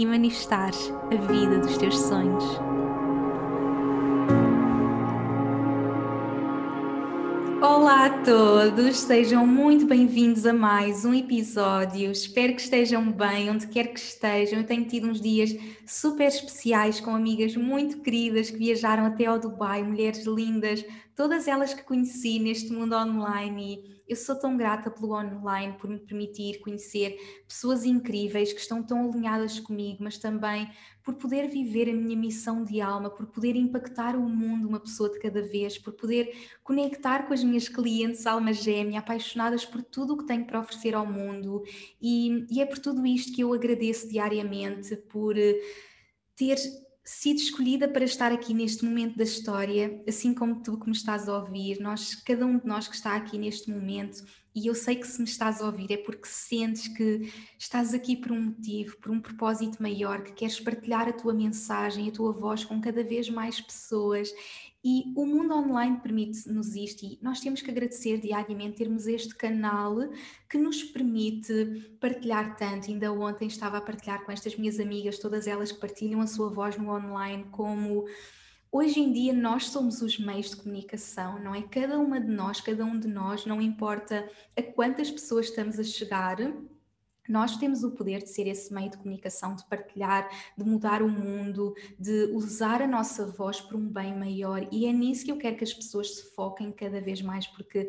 e manifestares a vida dos teus sonhos. Olá a todos, sejam muito bem-vindos a mais um episódio. Espero que estejam bem, onde quer que estejam. Eu tenho tido uns dias super especiais com amigas muito queridas que viajaram até ao Dubai, mulheres lindas, todas elas que conheci neste mundo online e eu sou tão grata pelo online, por me permitir conhecer pessoas incríveis que estão tão alinhadas comigo, mas também por poder viver a minha missão de alma, por poder impactar o mundo uma pessoa de cada vez, por poder conectar com as minhas clientes alma gêmea, apaixonadas por tudo o que tenho para oferecer ao mundo. E, e é por tudo isto que eu agradeço diariamente por eh, ter sido escolhida para estar aqui neste momento da história, assim como tu que me estás a ouvir, nós, cada um de nós que está aqui neste momento, e eu sei que se me estás a ouvir é porque sentes que estás aqui por um motivo, por um propósito maior, que queres partilhar a tua mensagem, a tua voz com cada vez mais pessoas e o mundo online permite-nos isto e nós temos que agradecer diariamente termos este canal que nos permite partilhar tanto. Ainda ontem estava a partilhar com estas minhas amigas, todas elas que partilham a sua voz no online, como hoje em dia nós somos os meios de comunicação, não é? Cada uma de nós, cada um de nós, não importa a quantas pessoas estamos a chegar nós temos o poder de ser esse meio de comunicação, de partilhar, de mudar o mundo, de usar a nossa voz para um bem maior. E é nisso que eu quero que as pessoas se foquem cada vez mais, porque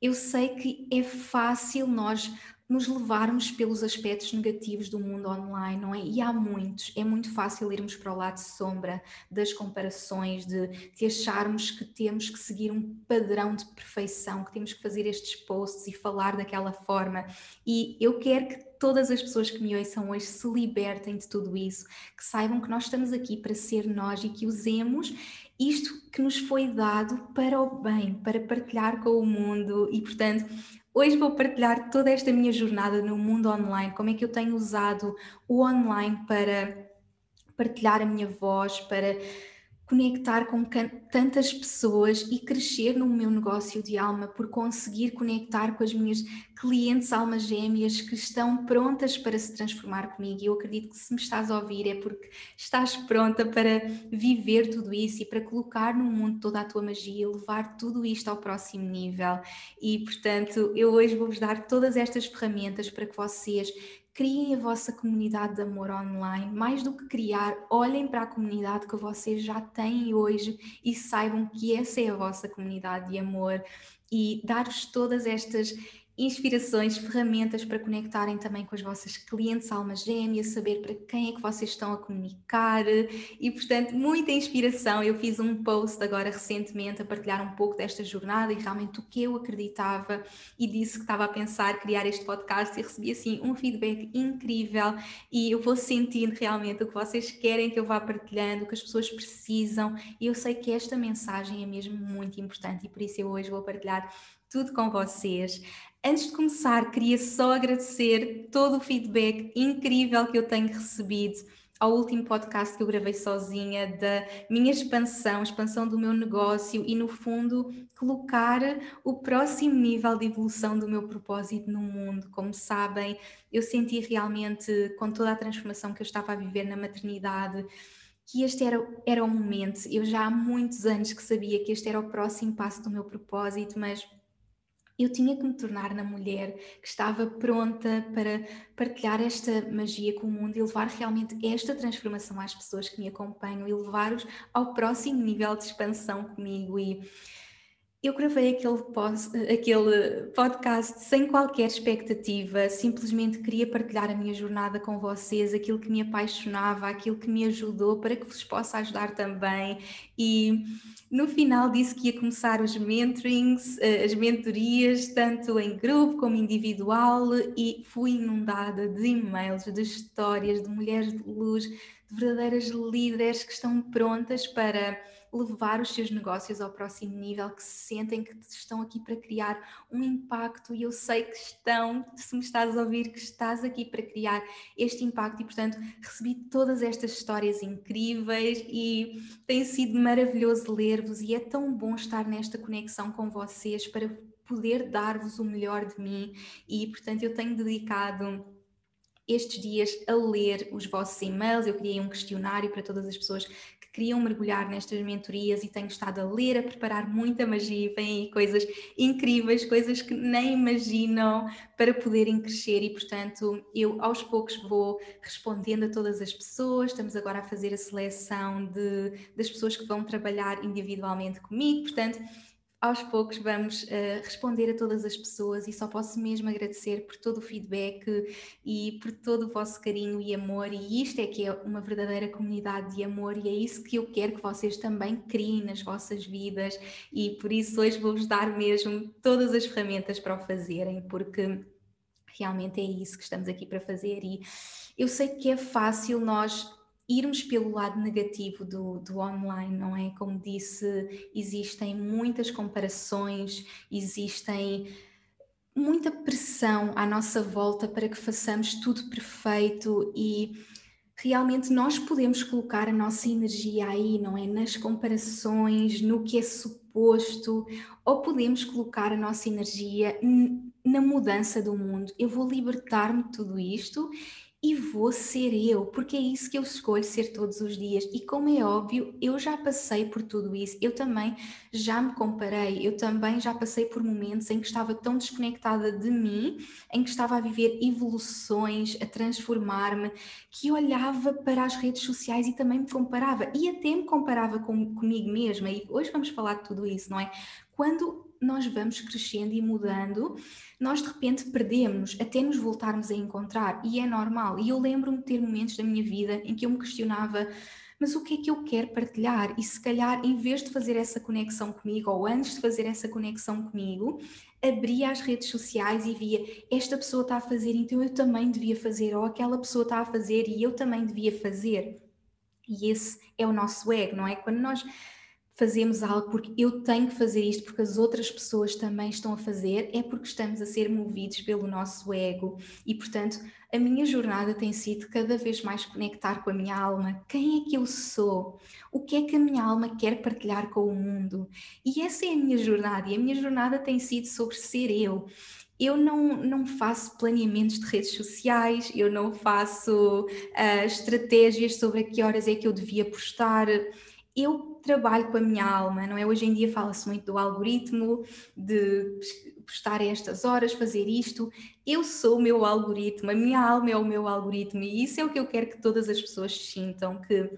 eu sei que é fácil nós nos levarmos pelos aspectos negativos do mundo online, não é? E há muitos. É muito fácil irmos para o lado sombra das comparações, de, de acharmos que temos que seguir um padrão de perfeição, que temos que fazer estes posts e falar daquela forma. E eu quero que todas as pessoas que me ouçam hoje se libertem de tudo isso, que saibam que nós estamos aqui para ser nós e que usemos isto que nos foi dado para o bem, para partilhar com o mundo. E, portanto, Hoje vou partilhar toda esta minha jornada no mundo online, como é que eu tenho usado o online para partilhar a minha voz, para conectar com tantas pessoas e crescer no meu negócio de alma por conseguir conectar com as minhas clientes almas gêmeas que estão prontas para se transformar comigo. E eu acredito que se me estás a ouvir é porque estás pronta para viver tudo isso e para colocar no mundo toda a tua magia, levar tudo isto ao próximo nível. E portanto, eu hoje vou-vos dar todas estas ferramentas para que vocês criem a vossa comunidade de amor online, mais do que criar, olhem para a comunidade que vocês já têm hoje e saibam que essa é a vossa comunidade de amor e dar-vos todas estas inspirações, ferramentas para conectarem também com as vossas clientes almas gêmeas, saber para quem é que vocês estão a comunicar e, portanto, muita inspiração. Eu fiz um post agora recentemente a partilhar um pouco desta jornada e realmente o que eu acreditava e disse que estava a pensar criar este podcast e recebi assim um feedback incrível e eu vou sentindo realmente o que vocês querem que eu vá partilhando, o que as pessoas precisam e eu sei que esta mensagem é mesmo muito importante e por isso eu hoje vou partilhar tudo com vocês. Antes de começar, queria só agradecer todo o feedback incrível que eu tenho recebido ao último podcast que eu gravei sozinha, da minha expansão, expansão do meu negócio e, no fundo, colocar o próximo nível de evolução do meu propósito no mundo. Como sabem, eu senti realmente, com toda a transformação que eu estava a viver na maternidade, que este era, era o momento. Eu já há muitos anos que sabia que este era o próximo passo do meu propósito, mas eu tinha que me tornar na mulher que estava pronta para partilhar esta magia com o mundo e levar realmente esta transformação às pessoas que me acompanham e levar-os ao próximo nível de expansão comigo. E eu gravei aquele, post, aquele podcast sem qualquer expectativa, simplesmente queria partilhar a minha jornada com vocês, aquilo que me apaixonava, aquilo que me ajudou, para que vos possa ajudar também. E no final disse que ia começar os mentorings, eh, as mentorias, tanto em grupo como individual, e fui inundada de e-mails, de histórias de mulheres de luz, de verdadeiras líderes que estão prontas para levar os seus negócios ao próximo nível, que se sentem que estão aqui para criar um impacto e eu sei que estão, se me estás a ouvir, que estás aqui para criar este impacto e, portanto, recebi todas estas histórias incríveis e tem sido maravilhoso ler-vos e é tão bom estar nesta conexão com vocês para poder dar-vos o melhor de mim e, portanto, eu tenho dedicado estes dias a ler os vossos e-mails. Eu criei um questionário para todas as pessoas queriam mergulhar nestas mentorias e tenho estado a ler, a preparar muita magia e vêm aí coisas incríveis, coisas que nem imaginam para poderem crescer e, portanto, eu aos poucos vou respondendo a todas as pessoas. Estamos agora a fazer a seleção de, das pessoas que vão trabalhar individualmente comigo, portanto aos poucos vamos uh, responder a todas as pessoas e só posso mesmo agradecer por todo o feedback e por todo o vosso carinho e amor. E isto é que é uma verdadeira comunidade de amor e é isso que eu quero que vocês também criem nas vossas vidas. E por isso hoje vou-vos dar mesmo todas as ferramentas para o fazerem porque realmente é isso que estamos aqui para fazer. E eu sei que é fácil nós irmos pelo lado negativo do, do online, não é? Como disse, existem muitas comparações, existem muita pressão à nossa volta para que façamos tudo perfeito e realmente nós podemos colocar a nossa energia aí, não é? Nas comparações, no que é suposto, ou podemos colocar a nossa energia na mudança do mundo. Eu vou libertar-me de tudo isto e vou ser eu, porque é isso que eu escolho ser todos os dias. E como é óbvio, eu já passei por tudo isso, eu também já me comparei, eu também já passei por momentos em que estava tão desconectada de mim, em que estava a viver evoluções, a transformar-me, que olhava para as redes sociais e também me comparava, e até me comparava com, comigo mesma. E hoje vamos falar de tudo isso, não é? Quando nós vamos crescendo e mudando, nós de repente perdemos até nos voltarmos a encontrar e é normal. E eu lembro-me de ter momentos da minha vida em que eu me questionava mas o que é que eu quero partilhar? E se calhar, em vez de fazer essa conexão comigo, ou antes de fazer essa conexão comigo, abria as redes sociais e via esta pessoa está a fazer, então eu também devia fazer, ou aquela pessoa está a fazer e eu também devia fazer. E esse é o nosso ego, não é? Quando nós fazemos algo porque eu tenho que fazer isto, porque as outras pessoas também estão a fazer, é porque estamos a ser movidos pelo nosso ego. E, portanto, a minha jornada tem sido cada vez mais conectar com a minha alma. Quem é que eu sou? O que é que a minha alma quer partilhar com o mundo? E essa é a minha jornada, e a minha jornada tem sido sobre ser eu eu não, não faço planeamentos de redes sociais, eu não faço uh, estratégias sobre a que horas é que eu devia postar. Eu trabalho com a minha alma, não é? Hoje em dia fala-se muito do algoritmo, de postar estas horas, fazer isto. Eu sou o meu algoritmo, a minha alma é o meu algoritmo e isso é o que eu quero que todas as pessoas sintam, que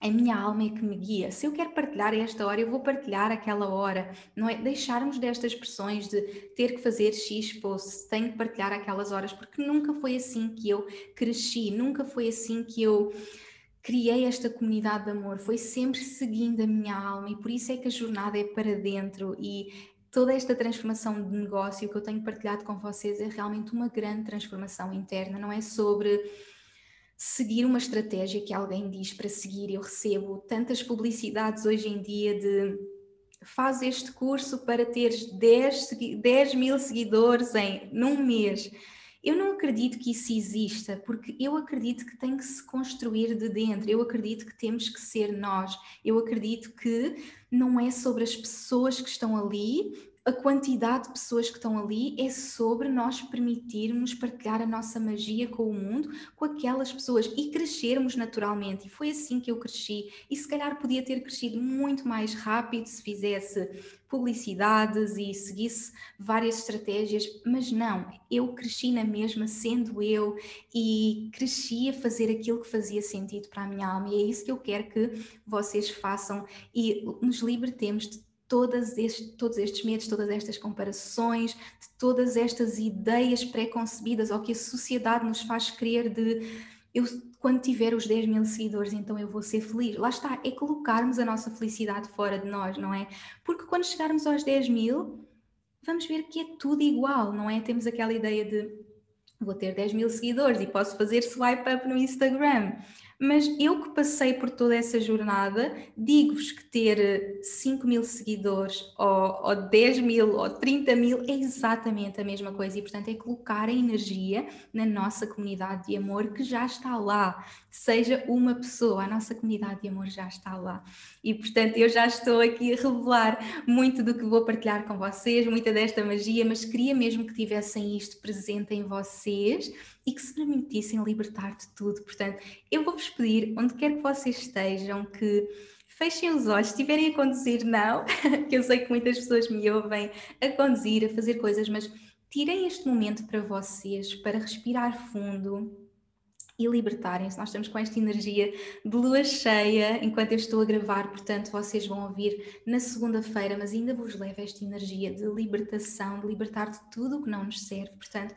a minha alma é que me guia. Se eu quero partilhar esta hora, eu vou partilhar aquela hora. Não é deixarmos destas pressões de ter que fazer X posts, tenho que partilhar aquelas horas, porque nunca foi assim que eu cresci, nunca foi assim que eu criei esta comunidade de amor, foi sempre seguindo a minha alma e por isso é que a jornada é para dentro e toda esta transformação de negócio que eu tenho partilhado com vocês é realmente uma grande transformação interna, não é sobre seguir uma estratégia que alguém diz para seguir. Eu recebo tantas publicidades hoje em dia de faz este curso para teres 10, 10 mil seguidores em num mês eu não acredito que isso exista, porque eu acredito que tem que se construir de dentro, eu acredito que temos que ser nós, eu acredito que não é sobre as pessoas que estão ali, a quantidade de pessoas que estão ali é sobre nós permitirmos partilhar a nossa magia com o mundo, com aquelas pessoas e crescermos naturalmente. E foi assim que eu cresci. E se calhar podia ter crescido muito mais rápido se fizesse publicidades e seguisse várias estratégias, mas não, eu cresci na mesma sendo eu e cresci a fazer aquilo que fazia sentido para a minha alma. E é isso que eu quero que vocês façam e nos libertemos de todas estes, todos estes medos, todas estas comparações, de todas estas ideias pré-concebidas ou que a sociedade nos faz crer de eu quando tiver os 10 mil seguidores, então eu vou ser feliz. Lá está, é colocarmos a nossa felicidade fora de nós, não é? Porque quando chegarmos aos 10 mil, vamos ver que é tudo igual, não é? Temos aquela ideia de vou ter 10 mil seguidores e posso fazer swipe up no Instagram. Mas eu que passei por toda essa jornada, digo-vos que ter 5 mil seguidores, ou, ou 10 mil, ou 30 mil, é exatamente a mesma coisa. E, portanto, é colocar a energia na nossa comunidade de amor que já está lá. Seja uma pessoa, a nossa comunidade de amor já está lá. E, portanto, eu já estou aqui a revelar muito do que vou partilhar com vocês, muita desta magia, mas queria mesmo que tivessem isto presente em vocês e que se permitissem libertar de tudo. Portanto, eu vou-vos pedir, onde quer que vocês estejam, que fechem os olhos, se estiverem a conduzir, não, que eu sei que muitas pessoas me ouvem a conduzir, a fazer coisas, mas tirem este momento para vocês, para respirar fundo e libertarem-se. Nós estamos com esta energia de lua cheia enquanto eu estou a gravar, portanto, vocês vão ouvir na segunda-feira, mas ainda vos levo esta energia de libertação, de libertar de tudo o que não nos serve. Portanto,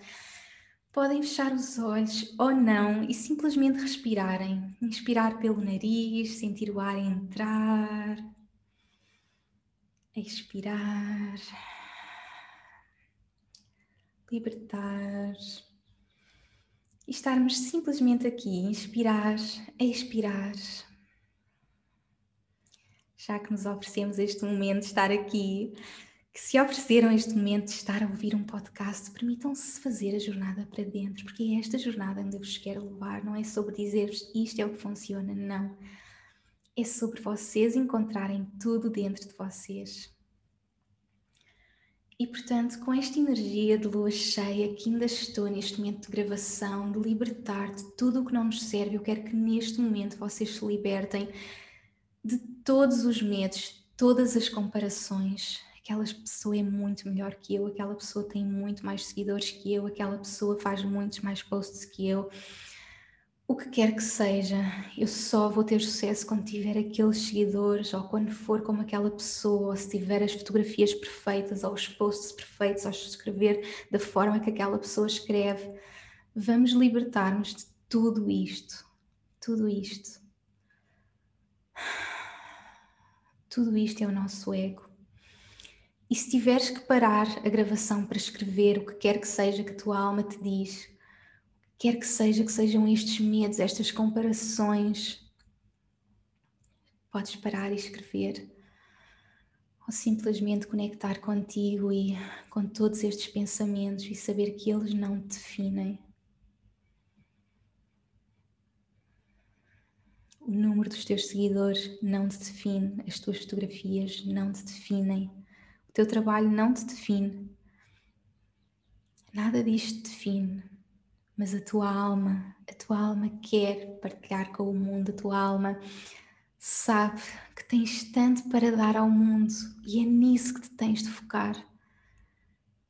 Podem fechar os olhos ou não e simplesmente respirarem. Inspirar pelo nariz, sentir o ar entrar. Expirar. Libertar. E estarmos simplesmente aqui, inspirar, expirar. Já que nos oferecemos este momento de estar aqui, que se ofereceram este momento de estar a ouvir um podcast, permitam-se fazer a jornada para dentro, porque é esta jornada onde eu vos quero levar, não é sobre dizer-vos isto é o que funciona, não. É sobre vocês encontrarem tudo dentro de vocês. E portanto, com esta energia de lua cheia que ainda estou neste momento de gravação, de libertar de tudo o que não nos serve, eu quero que neste momento vocês se libertem de todos os medos, todas as comparações, aquela pessoa é muito melhor que eu, aquela pessoa tem muito mais seguidores que eu, aquela pessoa faz muitos mais posts que eu. O que quer que seja, eu só vou ter sucesso quando tiver aqueles seguidores, ou quando for como aquela pessoa, ou se tiver as fotografias perfeitas, ou os posts perfeitos, ou escrever da forma que aquela pessoa escreve. Vamos libertar-nos de tudo isto. Tudo isto. Tudo isto é o nosso ego. E se tiveres que parar a gravação para escrever o que quer que seja que a tua alma te diz, quer que seja que sejam estes medos, estas comparações, podes parar e escrever. Ou simplesmente conectar contigo e com todos estes pensamentos e saber que eles não te definem. O número dos teus seguidores não te define, as tuas fotografias não te definem o teu trabalho não te define. Nada disto te define, mas a tua alma, a tua alma quer partilhar com o mundo, a tua alma sabe que tens tanto para dar ao mundo e é nisso que te tens de focar.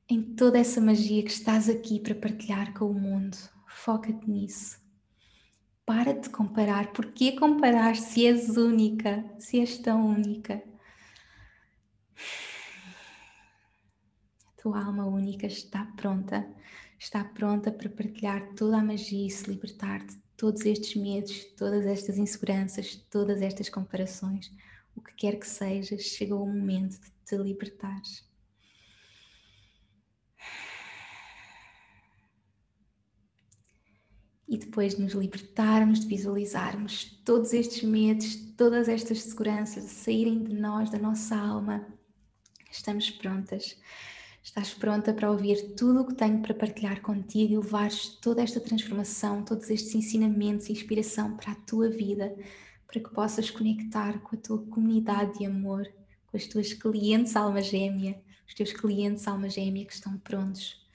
Em toda essa magia que estás aqui para partilhar com o mundo, foca-te nisso. Para de comparar. Porquê comparar se és única, se és tão única? Tua alma única está pronta, está pronta para partilhar toda a magia e se libertar de todos estes medos, todas estas inseguranças, todas estas comparações. O que quer que seja, chegou o momento de te libertares. E depois de nos libertarmos, de visualizarmos todos estes medos, todas estas seguranças, saírem de nós, da nossa alma, estamos prontas Estás pronta para ouvir tudo o que tenho para partilhar contigo e levares toda esta transformação, todos estes ensinamentos e inspiração para a tua vida, para que possas conectar com a tua comunidade de amor, com as tuas clientes alma gêmea, os teus clientes alma gêmea que estão prontos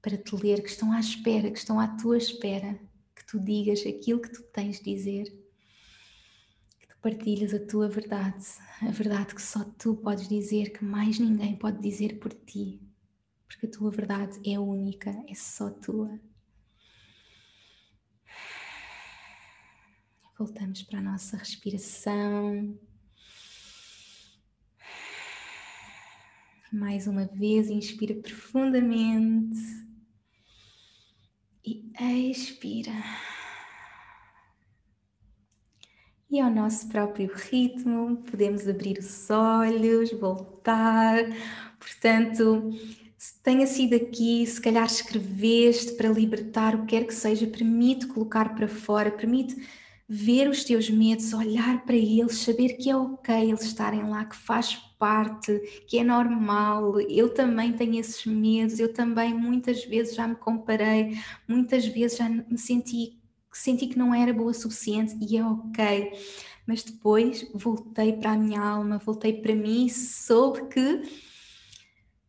para te ler, que estão à espera, que estão à tua espera, que tu digas aquilo que tu tens de dizer, partilhas a tua verdade, a verdade que só tu podes dizer, que mais ninguém pode dizer por ti porque a tua verdade é única, é só tua. Voltamos para a nossa respiração. Mais uma vez, inspira profundamente e expira. E ao nosso próprio ritmo, podemos abrir os olhos, voltar. Portanto, tenha sido aqui, se calhar escreveste para libertar o que quer que seja, permite colocar para fora, permite ver os teus medos, olhar para eles, saber que é ok eles estarem lá, que faz parte, que é normal. Eu também tenho esses medos, eu também muitas vezes já me comparei, muitas vezes já me senti, senti que não era boa o suficiente e é ok. Mas depois voltei para a minha alma, voltei para mim soube que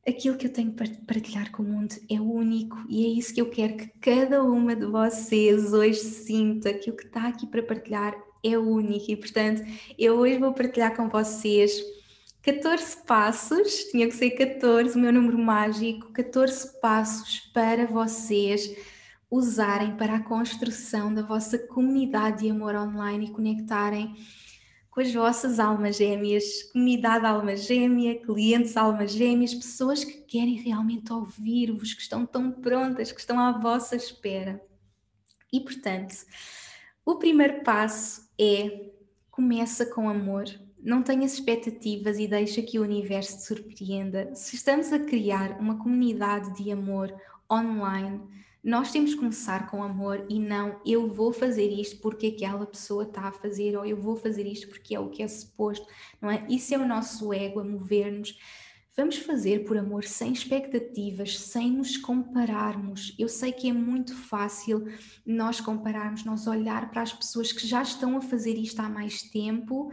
aquilo que eu tenho para partilhar com o mundo é único e é isso que eu quero que cada uma de vocês hoje sinta que o que está aqui para partilhar é único e portanto eu hoje vou partilhar com vocês 14 passos, tinha que ser 14, o meu número mágico, 14 passos para vocês usarem para a construção da vossa comunidade de amor online e conectarem com as vossas almas gêmeas, comunidade alma gêmea, clientes alma gêmeas, pessoas que querem realmente ouvir-vos, que estão tão prontas, que estão à vossa espera. E portanto, o primeiro passo é começa com amor. Não tenhas expectativas e deixa que o universo te surpreenda. Se estamos a criar uma comunidade de amor online, nós temos que começar com amor e não eu vou fazer isto porque aquela pessoa está a fazer ou eu vou fazer isto porque é o que é suposto, não é? Isso é o nosso ego a mover-nos. Vamos fazer por amor sem expectativas, sem nos compararmos. Eu sei que é muito fácil nós compararmos, nós olhar para as pessoas que já estão a fazer isto há mais tempo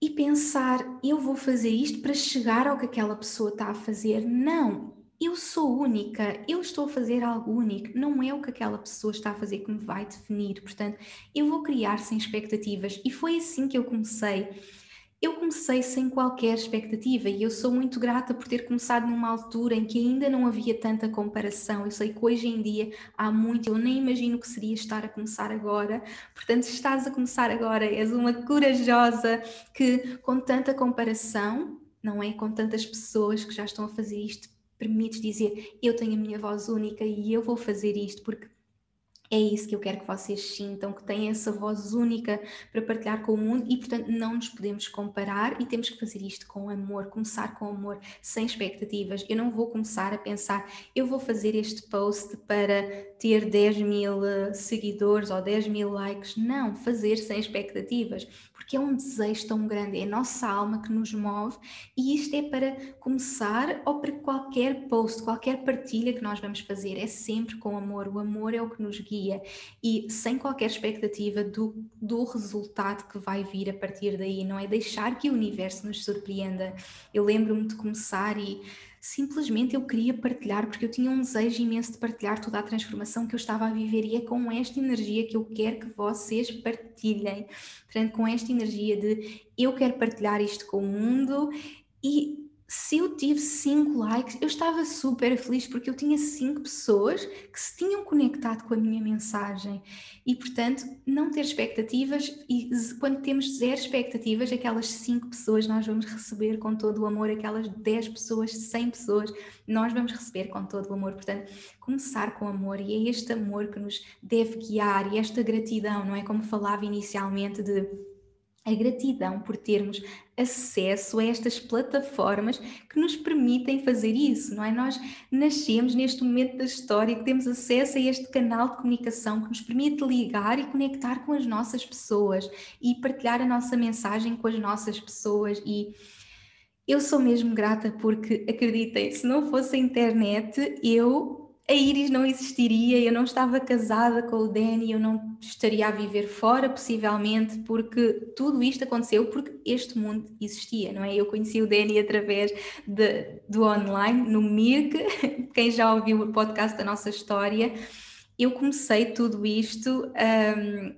e pensar, eu vou fazer isto para chegar ao que aquela pessoa está a fazer. Não, eu sou única, eu estou a fazer algo único, não é o que aquela pessoa está a fazer que me vai definir. Portanto, eu vou criar sem expectativas e foi assim que eu comecei. Eu comecei sem qualquer expectativa e eu sou muito grata por ter começado numa altura em que ainda não havia tanta comparação. Eu sei que hoje em dia há muito, eu nem imagino que seria estar a começar agora. Portanto, se estás a começar agora, és uma corajosa que com tanta comparação, não é? Com tantas pessoas que já estão a fazer isto permites dizer eu tenho a minha voz única e eu vou fazer isto porque é isso que eu quero que vocês sintam, que têm essa voz única para partilhar com o mundo e, portanto, não nos podemos comparar e temos que fazer isto com amor, começar com amor, sem expectativas. Eu não vou começar a pensar, eu vou fazer este post para ter 10 mil eh, seguidores ou 10 mil likes. Não, fazer sem expectativas, porque é um desejo tão grande, é a nossa alma que nos move e isto é para começar ou para qualquer post, qualquer partilha que nós vamos fazer, é sempre com amor, o amor é o que nos guia e sem qualquer expectativa do, do resultado que vai vir a partir daí, não é deixar que o universo nos surpreenda. Eu lembro-me de começar e simplesmente eu queria partilhar, porque eu tinha um desejo imenso de partilhar toda a transformação que eu estava a viver e é com esta energia que eu quero que vocês partilhem. Com esta energia de eu quero partilhar isto com o mundo e se eu tive 5 likes, eu estava super feliz porque eu tinha 5 pessoas que se tinham conectado com a minha mensagem. E, portanto, não ter expectativas, e quando temos zero expectativas, aquelas 5 pessoas nós vamos receber com todo o amor, aquelas 10 pessoas, 100 pessoas, nós vamos receber com todo o amor. Portanto, começar com amor, e é este amor que nos deve guiar, e esta gratidão, não é? Como falava inicialmente de a gratidão por termos acesso a estas plataformas que nos permitem fazer isso, não é? Nós nascemos neste momento da história que temos acesso a este canal de comunicação que nos permite ligar e conectar com as nossas pessoas e partilhar a nossa mensagem com as nossas pessoas e eu sou mesmo grata porque acreditem, se não fosse a internet, eu a Iris não existiria, eu não estava casada com o Danny, eu não estaria a viver fora, possivelmente, porque tudo isto aconteceu porque este mundo existia, não é? Eu conheci o Danny através de, do online, no Mirk, quem já ouviu o podcast da nossa história, eu comecei tudo isto, um,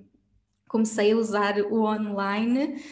comecei a usar o online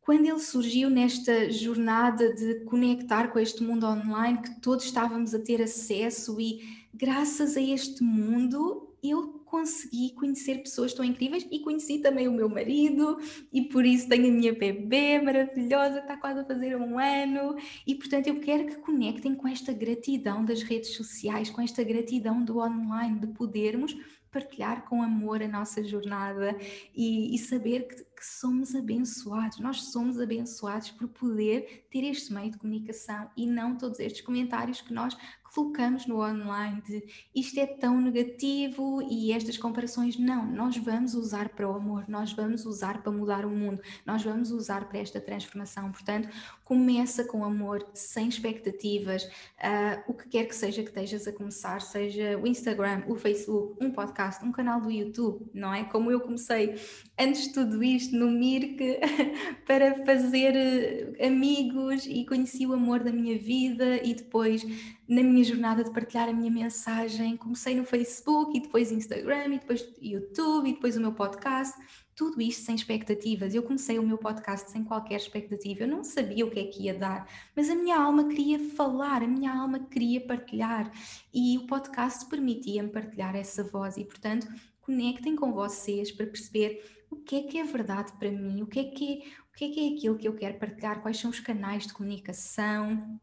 quando ele surgiu nesta jornada de conectar com este mundo online, que todos estávamos a ter acesso e graças a este mundo eu consegui conhecer pessoas tão incríveis e conheci também o meu marido e por isso tenho a minha bebê maravilhosa está quase a fazer um ano e portanto eu quero que conectem com esta gratidão das redes sociais, com esta gratidão do online, de podermos partilhar com amor a nossa jornada e, e saber que, que, somos abençoados. Nós somos abençoados por poder ter este meio de comunicação e não todos estes comentários que nós colocamos no online de isto é tão negativo e estas comparações. Não, nós vamos usar para o amor, nós vamos usar para mudar o mundo, nós vamos usar para esta transformação. Portanto, começa com amor, sem expectativas, uh, o que quer que seja que estejas a começar, seja o Instagram, o Facebook, um podcast, um canal do YouTube, não é? Como eu comecei antes de tudo isto no Mirk para fazer eh, amigos e conheci o amor da minha vida e depois na minha jornada de partilhar a minha mensagem, comecei no Facebook e depois Instagram e depois YouTube e depois o meu podcast, tudo isto sem expectativas. Eu comecei o meu podcast sem qualquer expectativa, eu não sabia o que é que ia dar, mas a minha alma queria falar, a minha alma queria partilhar. E o podcast permitia-me partilhar essa voz. E, portanto, conectem com vocês para perceber o que é que é verdade para mim, o que é que é, o que é, que é aquilo que eu quero partilhar, quais são os canais de comunicação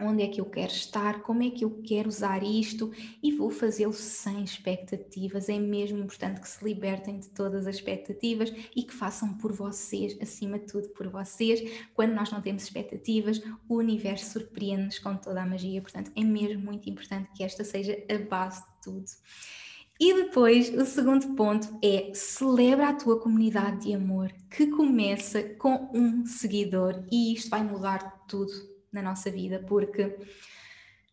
onde é que eu quero estar, como é que eu quero usar isto e vou fazê-lo sem expectativas. É mesmo importante que se libertem de todas as expectativas e que façam por vocês, acima de tudo por vocês. Quando nós não temos expectativas, o universo surpreende-nos com toda a magia. Portanto, é mesmo muito importante que esta seja a base de tudo. E depois, o segundo ponto é celebra a tua comunidade de amor, que começa com um seguidor e isto vai mudar tudo na nossa vida, porque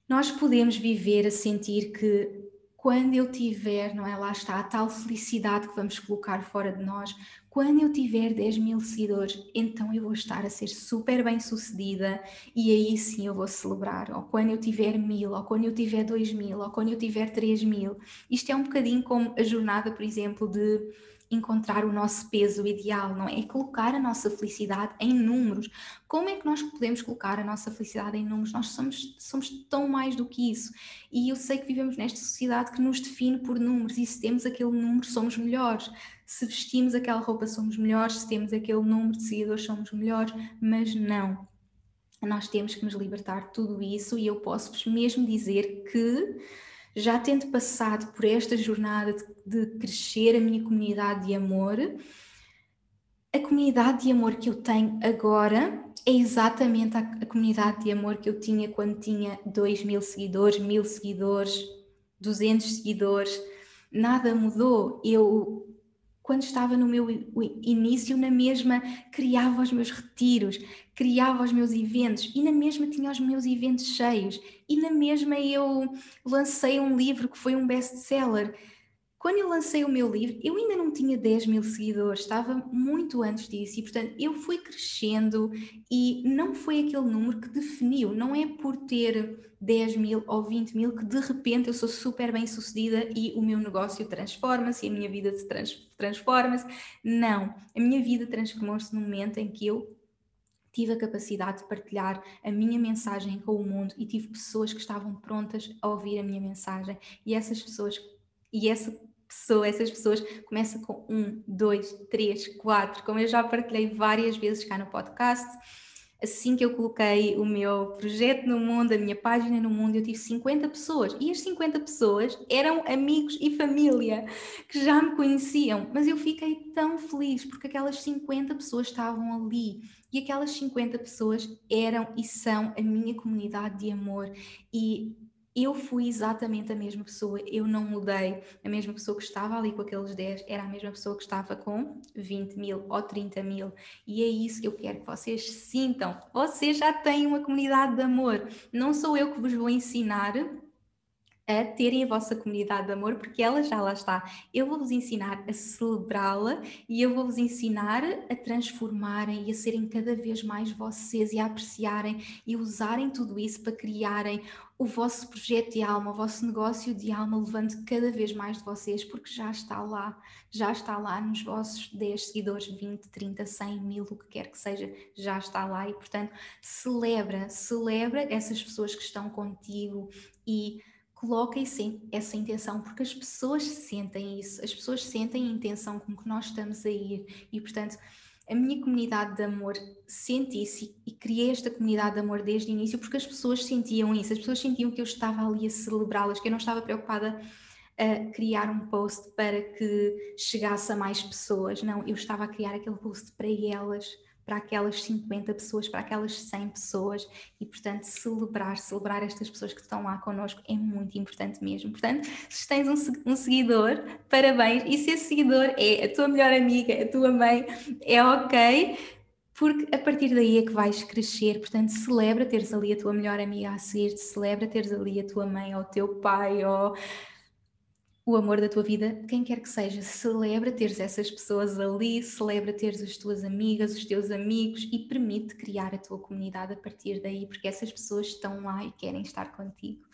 nós podemos viver a sentir que quando eu tiver, não é? Lá está a tal felicidade que vamos colocar fora de nós. Quando eu tiver 10 mil seguidores, então eu vou estar a ser super bem sucedida e aí sim eu vou celebrar. Ou quando eu tiver mil, ou quando eu tiver dois mil, ou quando eu tiver três mil. Isto é um bocadinho como a jornada, por exemplo, de encontrar o nosso peso ideal, não é? É colocar a nossa felicidade em números. Como é que nós podemos colocar a nossa felicidade em números? Nós somos, somos tão mais do que isso. E eu sei que vivemos nesta sociedade que nos define por números e se temos aquele número, somos melhores. Se vestimos aquela roupa, somos melhores. Se temos aquele número de seguidores, somos melhores. Mas não. Nós temos que nos libertar de tudo isso e eu posso-vos mesmo dizer que já tendo passado por esta jornada de, de crescer a minha comunidade de amor, a comunidade de amor que eu tenho agora é exatamente a, a, comunidade de amor que eu tinha quando tinha 2 mil seguidores, mil seguidores, 200 seguidores. Nada mudou. Eu quando estava no meu início, na mesma criava os meus retiros, criava os meus eventos e na mesma tinha os meus eventos cheios e na mesma eu lancei um livro que foi um best-seller. Quando eu lancei o meu livro, eu ainda não tinha 10 mil seguidores, estava muito antes disso, e portanto eu fui crescendo e não foi aquele número que definiu, não é por ter 10 mil ou 20 mil que de repente eu sou super bem sucedida e o meu negócio transforma-se e a minha vida se trans transforma-se. Não, a minha vida transformou-se no momento em que eu tive a capacidade de partilhar a minha mensagem com o mundo e tive pessoas que estavam prontas a ouvir a minha mensagem. E essas pessoas e essa pessoa, essas pessoas começam com um, dois, três, quatro, como eu já partilhei várias vezes cá no podcast. Assim que eu coloquei o meu projeto no mundo, a minha página no mundo, eu tive 50 pessoas. E as 50 pessoas eram amigos e família que já me conheciam. Mas eu fiquei tão feliz porque aquelas 50 pessoas estavam ali. E aquelas 50 pessoas eram e são a minha comunidade de amor. E eu fui exatamente a mesma pessoa, eu não mudei. A mesma pessoa que estava ali com aqueles 10 era a mesma pessoa que estava com 20 mil ou 30 mil. E é isso que eu quero que vocês sintam. Vocês já têm uma comunidade de amor. Não sou eu que vos vou ensinar a terem a vossa comunidade de amor, porque ela já lá está. Eu vou-vos ensinar a celebrá-la e eu vou-vos ensinar a transformarem e a serem cada vez mais vocês e a apreciarem e usarem tudo isso para criarem o vosso projeto de alma, o vosso negócio de alma, levando cada vez mais de vocês, porque já está lá, já está lá nos vossos 10 seguidores, 20, 30, 100 mil, o que quer que seja, já está lá. E, portanto, celebra, celebra essas pessoas que estão contigo e coloquem sim essa intenção, porque as pessoas sentem isso, as pessoas sentem a intenção com que nós estamos a ir. E, portanto, a minha comunidade de amor sente isso e criei esta comunidade de amor desde o início porque as pessoas sentiam isso, as pessoas sentiam que eu estava ali a celebrá-las, que eu não estava preocupada a criar um post para que chegasse a mais pessoas, não, eu estava a criar aquele post para elas, para aquelas 50 pessoas, para aquelas 100 pessoas. E, portanto, celebrar, celebrar estas pessoas que estão lá connosco é muito importante mesmo. Portanto, se tens um, um seguidor, parabéns, e se esse seguidor é a tua melhor amiga, a tua mãe, é ok, porque a partir daí é que vais crescer, portanto, celebra teres ali a tua melhor amiga a seguir-te, celebra teres ali a tua mãe ou o teu pai ou o amor da tua vida, quem quer que seja, celebra teres essas pessoas ali, celebra teres as tuas amigas, os teus amigos e permite criar a tua comunidade a partir daí, porque essas pessoas estão lá e querem estar contigo.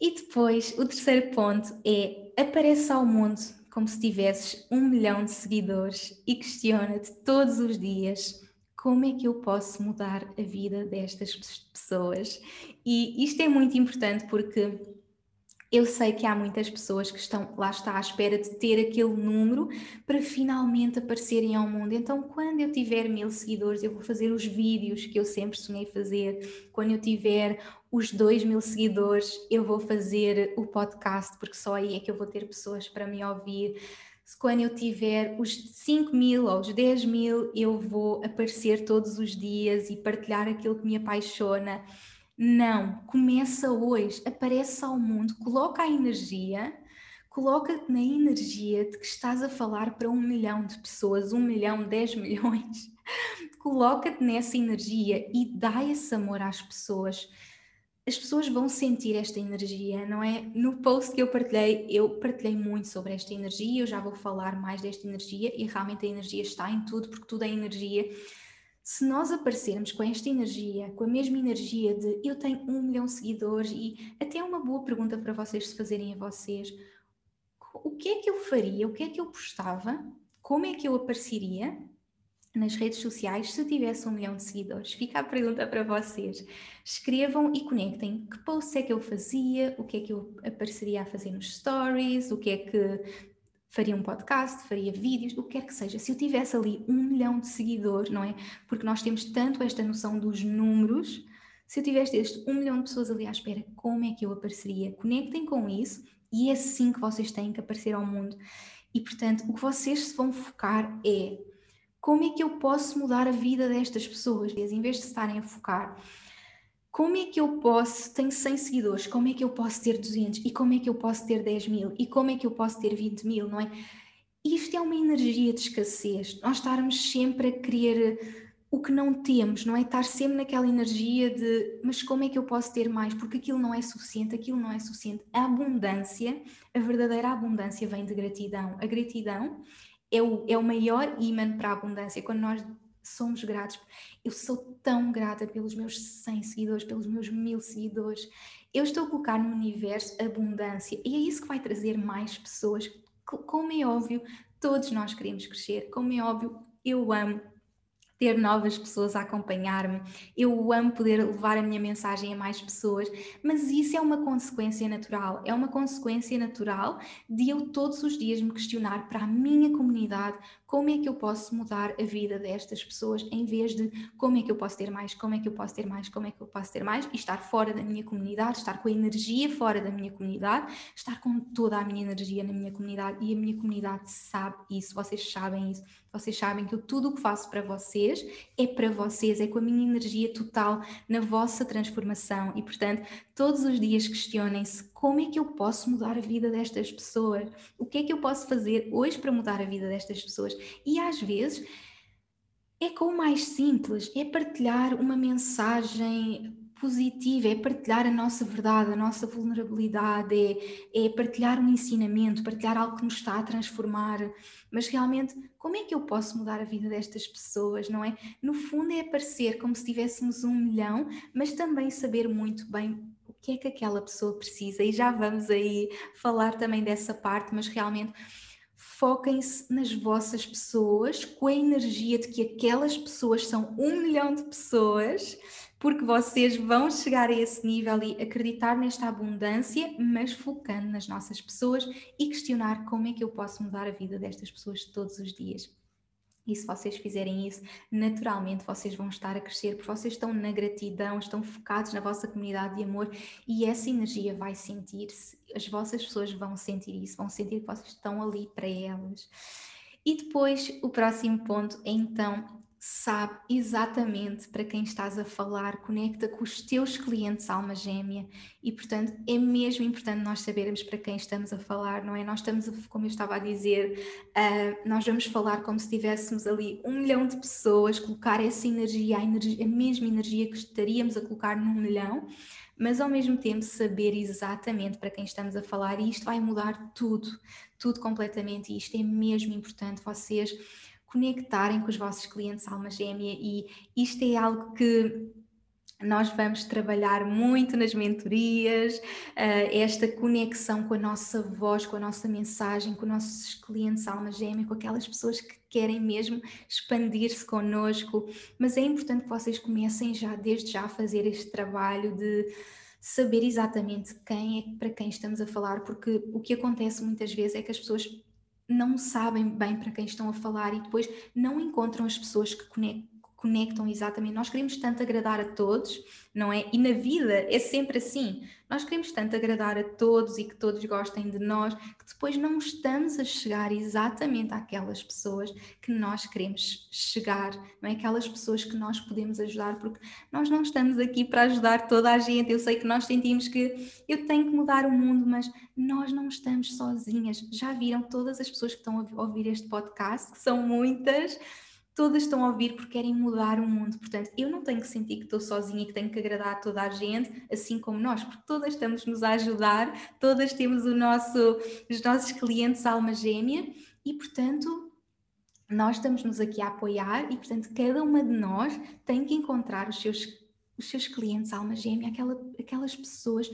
E depois, o terceiro ponto é apareça ao mundo como se tivesses um milhão de seguidores e questiona-te todos os dias como é que eu posso mudar a vida destas pessoas. E isto é muito importante porque eu sei que há muitas pessoas que estão, lá está, à espera de ter aquele número para finalmente aparecerem ao mundo. Então, quando eu tiver mil seguidores, eu vou fazer os vídeos que eu sempre sonhei fazer. Quando eu tiver os dois mil seguidores, eu vou fazer o podcast, porque só aí é que eu vou ter pessoas para me ouvir. Quando eu tiver os 5 mil ou os 10 mil, eu vou aparecer todos os dias e partilhar aquilo que me apaixona não, começa hoje, aparece ao mundo, coloca a energia, coloca-te na energia de que estás a falar para um milhão de pessoas, um milhão, dez milhões. coloca-te nessa energia e dá esse amor às pessoas. As pessoas vão sentir esta energia, não é? No post que eu partilhei, eu partilhei muito sobre esta energia, eu já vou falar mais desta energia e realmente a energia está em tudo, porque tudo é energia se nós aparecermos com esta energia, com a mesma energia de eu tenho um milhão de seguidores, e até é uma boa pergunta para vocês se fazerem a vocês: o que é que eu faria, o que é que eu postava, como é que eu apareceria nas redes sociais se tivesse um milhão de seguidores? Fica a pergunta para vocês. Escrevam e conectem que posts é que eu fazia, o que é que eu apareceria a fazer nos stories, o que é que faria um podcast, faria vídeos, o que quer que seja. Se eu tivesse ali um milhão de seguidores, não é? Porque nós temos tanto esta noção dos números. Se eu tivesse este um milhão de pessoas ali à espera, como é que eu apareceria? Conectem com isso e é assim que vocês têm que aparecer ao mundo. E portanto, o que vocês se vão focar é como é que eu posso mudar a vida destas pessoas? Em vez de estarem a focar como é que eu posso, tenho 100 seguidores, como é que eu posso ter 200 e como é que eu posso ter 10 mil e como é que eu posso ter 20 mil, não é? Isto é uma energia de escassez, nós estarmos sempre a querer o que não temos, não é? Estar sempre naquela energia de mas como é que eu posso ter mais? Porque aquilo não é suficiente, aquilo não é suficiente. A abundância, a verdadeira abundância vem de gratidão. A gratidão é o, é o maior imã para a abundância. Quando nós somos gratos. Eu sou tão grata pelos meus 100 seguidores, pelos meus mil seguidores. Eu estou a colocar no universo abundância e é isso que vai trazer mais pessoas. Como é óbvio, todos nós queremos crescer. Como é óbvio, eu amo ter novas pessoas a acompanhar-me. Eu amo poder levar a minha mensagem a mais pessoas, mas isso é uma consequência natural. É uma consequência natural de eu todos os dias me questionar para a minha comunidade como é que eu posso mudar a vida destas pessoas em vez de como é que eu posso ter mais, como é que eu posso ter mais, como é que eu posso ter mais e estar fora da minha comunidade, estar com a energia fora da minha comunidade, estar com toda a minha energia na minha comunidade e a minha comunidade sabe isso, vocês sabem isso, vocês sabem que eu, tudo o que faço para vocês é para vocês, é com a minha energia total na vossa transformação e portanto todos os dias questionem-se como é que eu posso mudar a vida destas pessoas? O que é que eu posso fazer hoje para mudar a vida destas pessoas? E às vezes é com o mais simples, é partilhar uma mensagem positiva, é partilhar a nossa verdade, a nossa vulnerabilidade, é, é partilhar um ensinamento, partilhar algo que nos está a transformar. Mas realmente, como é que eu posso mudar a vida destas pessoas, não é? No fundo, é parecer como se tivéssemos um milhão, mas também saber muito bem que é que aquela pessoa precisa, e já vamos aí falar também dessa parte, mas realmente foquem-se nas vossas pessoas, com a energia de que aquelas pessoas são um milhão de pessoas, porque vocês vão chegar a esse nível e acreditar nesta abundância, mas focando nas nossas pessoas e questionar como é que eu posso mudar a vida destas pessoas todos os dias. E se vocês fizerem isso, naturalmente vocês vão estar a crescer, porque vocês estão na gratidão, estão focados na vossa comunidade de amor e essa energia vai sentir-se, as vossas pessoas vão sentir isso, vão sentir que vocês estão ali para elas. E depois, o próximo ponto é então sabe exatamente para quem estás a falar, conecta com os teus clientes alma gêmea e, portanto, é mesmo importante nós sabermos para quem estamos a falar, não é? Nós estamos, a, como eu estava a dizer, uh, nós vamos falar como se tivéssemos ali um milhão de pessoas, colocar essa energia, a, energia, a mesma energia que estaríamos a colocar num milhão, mas ao mesmo tempo saber exatamente para quem estamos a falar e isto vai mudar tudo, tudo completamente e isto é mesmo importante vocês conectarem com os vossos clientes alma gêmea e isto é algo que nós vamos trabalhar muito nas mentorias, uh, esta conexão com a nossa voz, com a nossa mensagem, com os nossos clientes alma gêmea, com aquelas pessoas que querem mesmo expandir-se connosco. Mas é importante que vocês comecem já, desde já, a fazer este trabalho de saber exatamente quem é para quem estamos a falar, porque o que acontece muitas vezes é que as pessoas não sabem bem para quem estão a falar e depois não encontram as pessoas que conectam conectam exatamente. Nós queremos tanto agradar a todos, não é? E na vida é sempre assim. Nós queremos tanto agradar a todos e que todos gostem de nós, que depois não estamos a chegar exatamente àquelas pessoas que nós queremos chegar, não é? Aquelas pessoas que nós podemos ajudar, porque nós não estamos aqui para ajudar toda a gente. Eu sei que nós sentimos que eu tenho que mudar o mundo, mas nós não estamos sozinhas. Já viram todas as pessoas que estão a ouvir este podcast, que são muitas todas estão a ouvir porque querem mudar o mundo. Portanto, eu não tenho que sentir que estou sozinha e que tenho que agradar a toda a gente, assim como nós, porque todas estamos nos a ajudar, todas temos o nosso, os nossos clientes alma gêmea e, portanto, nós estamos-nos aqui a apoiar e, portanto, cada uma de nós tem que encontrar os seus, os seus clientes alma gêmea, aquela, aquelas pessoas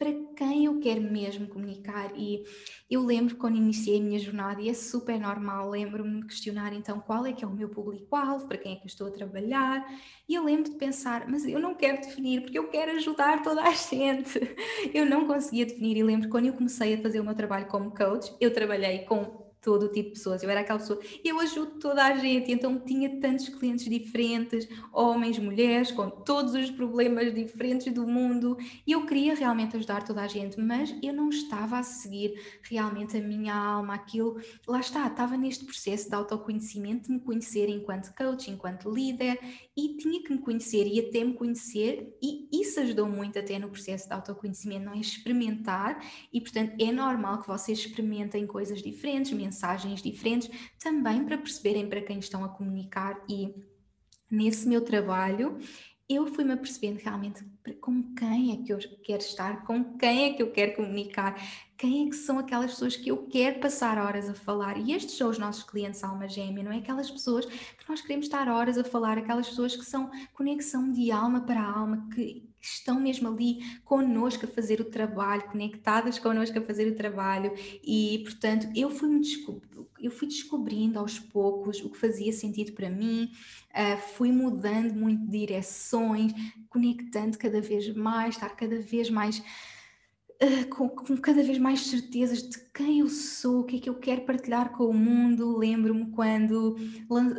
para quem eu quero mesmo comunicar. E eu lembro quando iniciei a minha jornada, e é super normal, lembro-me de questionar então qual é que é o meu público-alvo, para quem é que eu estou a trabalhar, e eu lembro de pensar, mas eu não quero definir, porque eu quero ajudar toda a gente. Eu não conseguia definir, e lembro quando eu comecei a fazer o meu trabalho como coach, eu trabalhei com todo o tipo de pessoas. Eu era aquela pessoa, eu ajudo toda a gente, então tinha tantos clientes diferentes, homens, mulheres, com todos os problemas diferentes do mundo, e eu queria realmente ajudar toda a gente, mas eu não estava a seguir realmente a minha alma, aquilo, lá está, estava neste processo de autoconhecimento, de me conhecer enquanto coach, enquanto líder, e tinha que me conhecer e até me conhecer, e isso ajudou muito até no processo de autoconhecimento, não é experimentar, e portanto é normal que vocês experimentem coisas diferentes, mensagens diferentes, também para perceberem para quem estão a comunicar e nesse meu trabalho eu fui-me apercebendo realmente com quem é que eu quero estar, com quem é que eu quero comunicar, quem é que são aquelas pessoas que eu quero passar horas a falar. E estes são os nossos clientes alma gêmea, não é? Aquelas pessoas que nós queremos estar horas a falar, aquelas pessoas que são conexão de alma para alma, que estão mesmo ali connosco a fazer o trabalho, conectadas connosco a fazer o trabalho. E, portanto, eu fui-me eu fui descobrindo aos poucos o que fazia sentido para mim, uh, fui mudando muito de direções, conectando cada vez mais, estar cada vez mais com, com, cada vez mais certezas de quem eu sou, o que é que eu quero partilhar com o mundo. Lembro-me quando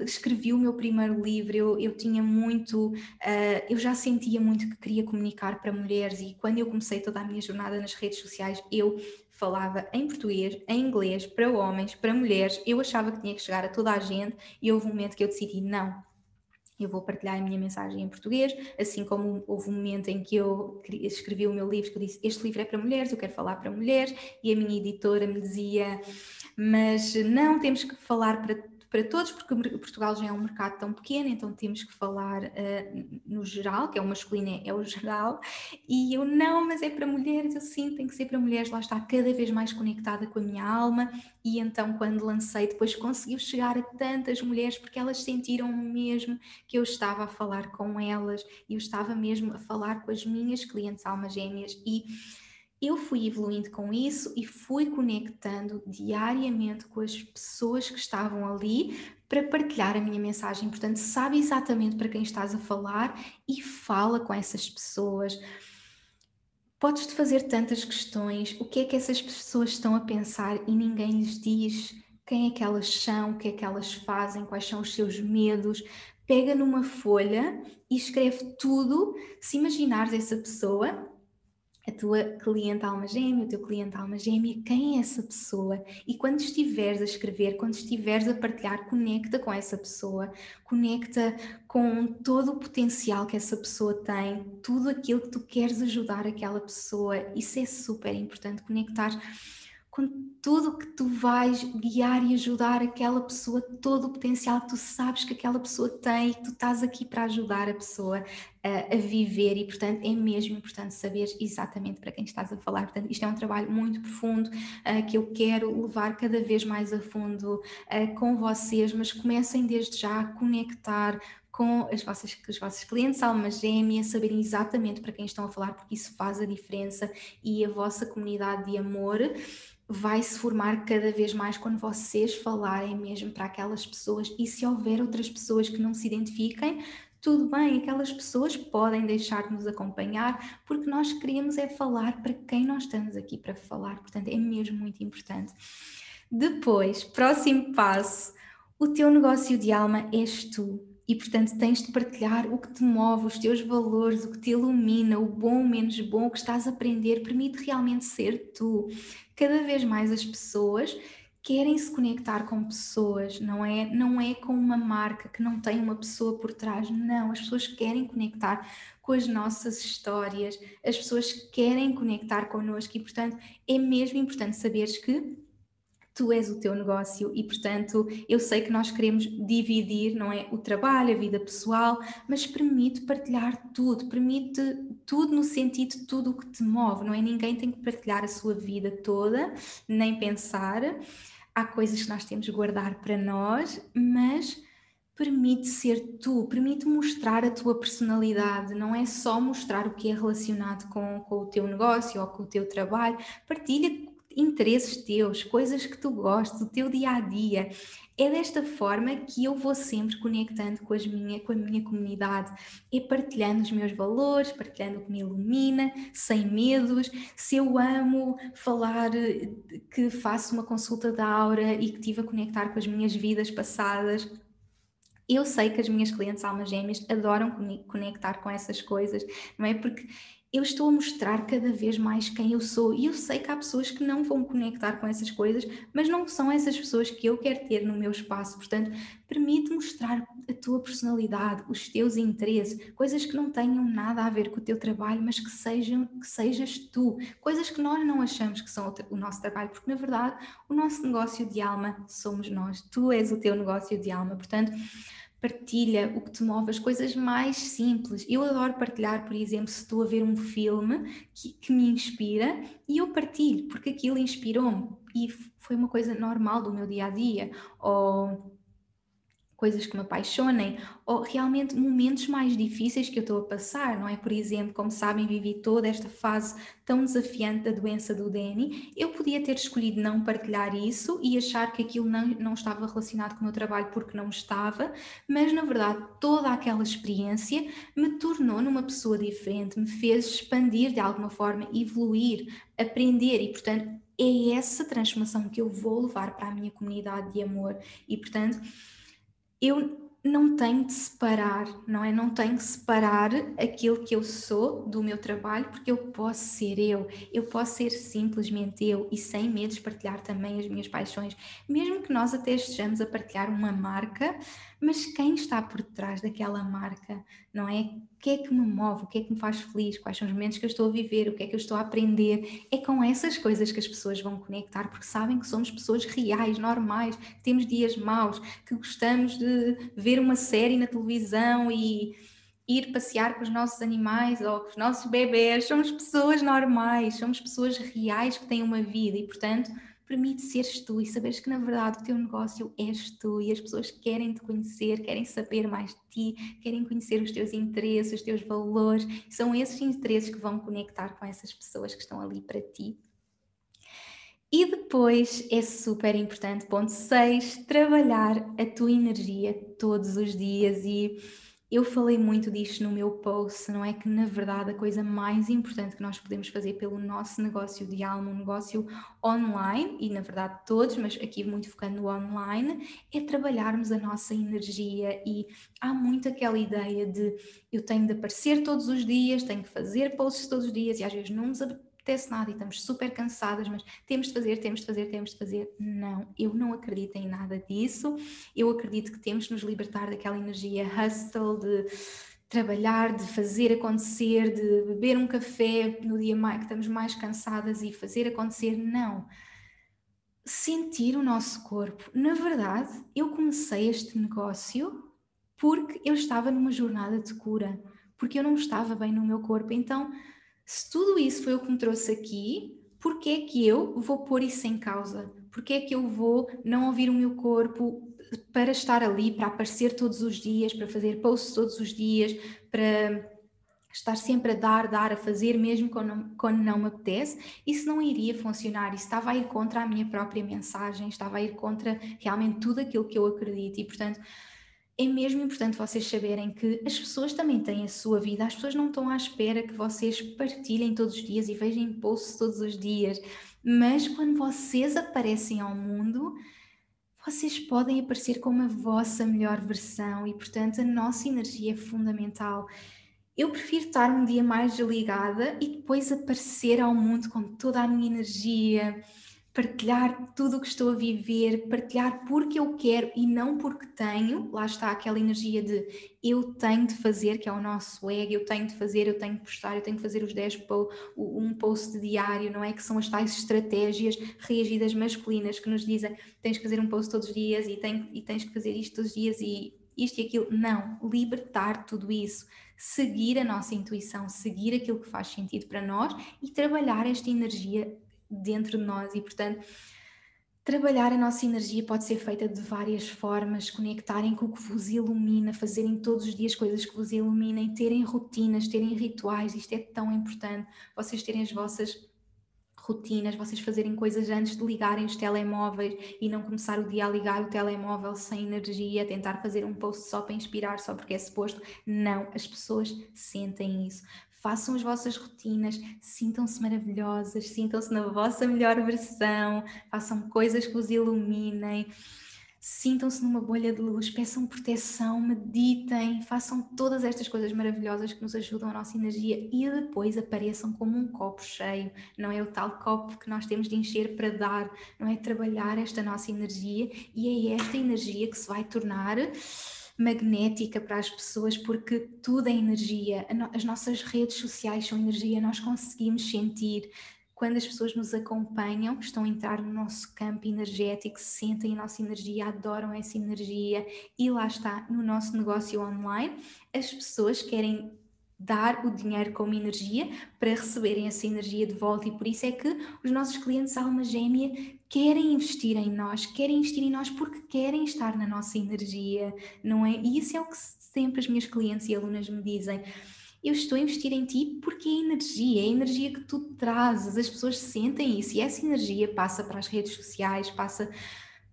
escrevi o meu primeiro livro, eu, eu tinha muito, uh, eu já sentia muito que queria comunicar para mulheres e quando eu comecei toda a minha jornada nas redes sociais, eu falava em português, em inglês, para homens, para mulheres. Eu achava que tinha que chegar a toda a gente e houve um momento que eu decidi não eu vou partilhar a minha mensagem em português, assim como houve um momento em que eu escrevi o meu livro, que eu disse, este livro é para mulheres, eu quero falar para mulheres, e a minha editora me dizia, mas não, temos que falar para para todos, porque Portugal já é um mercado tão pequeno, então temos que falar uh, no geral, que é o masculino, é o geral, e eu não, mas é para mulheres, eu sim, tem que ser para mulheres, lá está, cada vez mais conectada com a minha alma, e então quando lancei, depois conseguiu chegar a tantas mulheres, porque elas sentiram mesmo que eu estava a falar com elas, e eu estava mesmo a falar com as minhas clientes almas gêmeas, e eu fui evoluindo com isso e fui conectando diariamente com as pessoas que estavam ali para partilhar a minha mensagem. Portanto, sabe exatamente para quem estás a falar e fala com essas pessoas. Podes-te fazer tantas questões, o que é que essas pessoas estão a pensar e ninguém lhes diz quem é que elas são, o que é que elas fazem, quais são os seus medos. Pega numa folha e escreve tudo. Se imaginares essa pessoa, a tua cliente alma gêmea, o teu cliente alma gêmea, quem é essa pessoa? E quando estiveres a escrever, quando estiveres a partilhar, conecta com essa pessoa, conecta com todo o potencial que essa pessoa tem, tudo aquilo que tu queres ajudar aquela pessoa. Isso é super importante, conectar com tudo que tu vais guiar e ajudar aquela pessoa, todo o potencial que tu sabes que aquela pessoa tem e que tu estás aqui para ajudar a pessoa a, a viver. E, portanto, é mesmo importante saber exatamente para quem estás a falar. Portanto, isto é um trabalho muito profundo uh, que eu quero levar cada vez mais a fundo uh, com vocês, mas comecem desde já a conectar com as vossas, os vossos clientes alma gêmea, saberem exatamente para quem estão a falar, porque isso faz a diferença e a vossa comunidade de amor vai se formar cada vez mais quando vocês falarem mesmo para aquelas pessoas e se houver outras pessoas que não se identifiquem, tudo bem, aquelas pessoas podem deixar de nos acompanhar porque nós queremos é falar para quem nós estamos aqui para falar, portanto é mesmo muito importante. Depois, próximo passo, o teu negócio de alma és tu. E portanto tens de partilhar o que te move, os teus valores, o que te ilumina, o bom, o menos bom, o que estás a aprender, permite realmente ser tu cada vez mais as pessoas querem se conectar com pessoas, não é, não é com uma marca que não tem uma pessoa por trás, não, as pessoas querem conectar com as nossas histórias, as pessoas querem conectar connosco e, portanto, é mesmo importante saberes que tu és o teu negócio e, portanto, eu sei que nós queremos dividir, não é, o trabalho, a vida pessoal, mas permite partilhar tudo, permite tudo no sentido de tudo o que te move, não é? Ninguém tem que partilhar a sua vida toda, nem pensar. Há coisas que nós temos de guardar para nós, mas permite ser tu, permite mostrar a tua personalidade, não é só mostrar o que é relacionado com, com o teu negócio ou com o teu trabalho, partilha interesses teus, coisas que tu gostes, o teu dia a dia. É desta forma que eu vou sempre conectando com, as minha, com a minha comunidade, é partilhando os meus valores, partilhando o que me ilumina, sem medos. Se eu amo falar que faço uma consulta da aura e que estive a conectar com as minhas vidas passadas, eu sei que as minhas clientes almas gêmeas adoram conectar com essas coisas, não é? Porque eu estou a mostrar cada vez mais quem eu sou. E eu sei que há pessoas que não vão conectar com essas coisas, mas não são essas pessoas que eu quero ter no meu espaço. Portanto, permite mostrar a tua personalidade, os teus interesses, coisas que não tenham nada a ver com o teu trabalho, mas que sejam que sejas tu, coisas que nós não achamos que são o nosso trabalho, porque na verdade o nosso negócio de alma somos nós. Tu és o teu negócio de alma. Portanto, partilha o que te move, as coisas mais simples. Eu adoro partilhar, por exemplo, se estou a ver um filme que, que me inspira e eu partilho, porque aquilo inspirou-me e foi uma coisa normal do meu dia a dia. Ou coisas que me apaixonem ou realmente momentos mais difíceis que eu estou a passar, não é? Por exemplo, como sabem, vivi toda esta fase tão desafiante da doença do Danny. Eu podia ter escolhido não partilhar isso e achar que aquilo não, não estava relacionado com o meu trabalho porque não estava, mas na verdade toda aquela experiência me tornou numa pessoa diferente, me fez expandir de alguma forma, evoluir, aprender e, portanto, é essa transformação que eu vou levar para a minha comunidade de amor e, portanto, eu não tenho de separar, não é? Não tenho de separar aquilo que eu sou do meu trabalho, porque eu posso ser eu, eu posso ser simplesmente eu e sem medo de partilhar também as minhas paixões, mesmo que nós até estejamos a partilhar uma marca, mas quem está por trás daquela marca, não é? O que é que me move? O que é que me faz feliz? Quais são os momentos que eu estou a viver? O que é que eu estou a aprender? É com essas coisas que as pessoas vão conectar, porque sabem que somos pessoas reais, normais, que temos dias maus, que gostamos de ver uma série na televisão e ir passear com os nossos animais ou com os nossos bebés. Somos pessoas normais, somos pessoas reais que têm uma vida e, portanto, permite seres tu e saberes que na verdade o teu negócio és tu e as pessoas querem te conhecer, querem saber mais de ti, querem conhecer os teus interesses, os teus valores. São esses interesses que vão conectar com essas pessoas que estão ali para ti. E depois é super importante, ponto 6, trabalhar a tua energia todos os dias e eu falei muito disto no meu post, não é que na verdade a coisa mais importante que nós podemos fazer pelo nosso negócio de alma, um negócio online, e na verdade todos, mas aqui muito focando no online, é trabalharmos a nossa energia. E há muito aquela ideia de eu tenho de aparecer todos os dias, tenho que fazer posts todos os dias e às vezes não nos apetece nada e estamos super cansadas, mas temos de fazer, temos de fazer, temos de fazer. Não, eu não acredito em nada disso. Eu acredito que temos de nos libertar daquela energia hustle de trabalhar, de fazer acontecer, de beber um café no dia que estamos mais cansadas e fazer acontecer. Não. Sentir o nosso corpo. Na verdade, eu comecei este negócio porque eu estava numa jornada de cura, porque eu não estava bem no meu corpo. Então, se tudo isso foi o que me trouxe aqui, por que é que eu vou pôr isso em causa? Por que é que eu vou não ouvir o meu corpo para estar ali, para aparecer todos os dias, para fazer posts todos os dias, para estar sempre a dar, dar, a fazer, mesmo quando quando não me apetece, isso não iria funcionar, isso estava a ir contra a minha própria mensagem, estava a ir contra realmente tudo aquilo que eu acredito e, portanto, é mesmo importante vocês saberem que as pessoas também têm a sua vida, as pessoas não estão à espera que vocês partilhem todos os dias e vejam posts todos os dias, mas quando vocês aparecem ao mundo, vocês podem aparecer como a vossa melhor versão e, portanto, a nossa energia é fundamental. Eu prefiro estar um dia mais desligada e depois aparecer ao mundo com toda a minha energia, partilhar tudo o que estou a viver, partilhar porque eu quero e não porque tenho. Lá está aquela energia de eu tenho de fazer, que é o nosso ego, eu tenho de fazer, eu tenho de postar, eu tenho de fazer os 10 po um post diário, não é? Que são as tais estratégias reagidas masculinas que nos dizem tens que fazer um post todos os dias e, e tens que fazer isto todos os dias e isto e aquilo. Não, libertar tudo isso, seguir a nossa intuição, seguir aquilo que faz sentido para nós e trabalhar esta energia dentro de nós e, portanto, trabalhar a nossa energia pode ser feita de várias formas, conectarem com o que vos ilumina, fazerem todos os dias coisas que vos iluminem, terem rotinas, terem rituais, isto é tão importante, vocês terem as vossas rotinas, vocês fazerem coisas antes de ligarem os telemóveis e não começar o dia a ligar o telemóvel sem energia, tentar fazer um post só para inspirar, só porque é suposto. Não, as pessoas sentem isso façam as vossas rotinas, sintam-se maravilhosas, sintam-se na vossa melhor versão, façam coisas que os iluminem, sintam-se numa bolha de luz, peçam proteção, meditem, façam todas estas coisas maravilhosas que nos ajudam a nossa energia e depois apareçam como um copo cheio. Não é o tal copo que nós temos de encher para dar, não é trabalhar esta nossa energia e é esta energia que se vai tornar magnética para as pessoas, porque tudo é energia. As nossas redes sociais são energia, nós conseguimos sentir quando as pessoas nos acompanham, estão a entrar no nosso campo energético, sentem a nossa energia, adoram essa energia e lá está, no nosso negócio online, as pessoas querem dar o dinheiro como energia para receberem essa energia de volta e por isso é que os nossos clientes alma gêmea querem investir em nós, querem investir em nós porque querem estar na nossa energia, não é? E isso é o que sempre as minhas clientes e alunas me dizem. Eu estou a investir em ti porque é energia, é a energia que tu trazes, as pessoas sentem isso e essa energia passa para as redes sociais, passa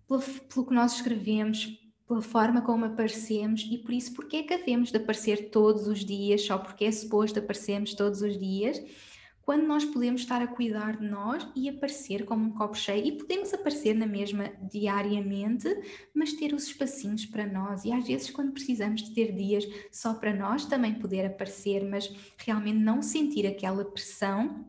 pelo, pelo que nós escrevemos, pela forma como aparecemos e por isso porque é que havemos de aparecer todos os dias, só porque é suposto aparecermos todos os dias, quando nós podemos estar a cuidar de nós e aparecer como um copo cheio. E podemos aparecer na mesma diariamente, mas ter os espacinhos para nós. E às vezes quando precisamos de ter dias só para nós também poder aparecer, mas realmente não sentir aquela pressão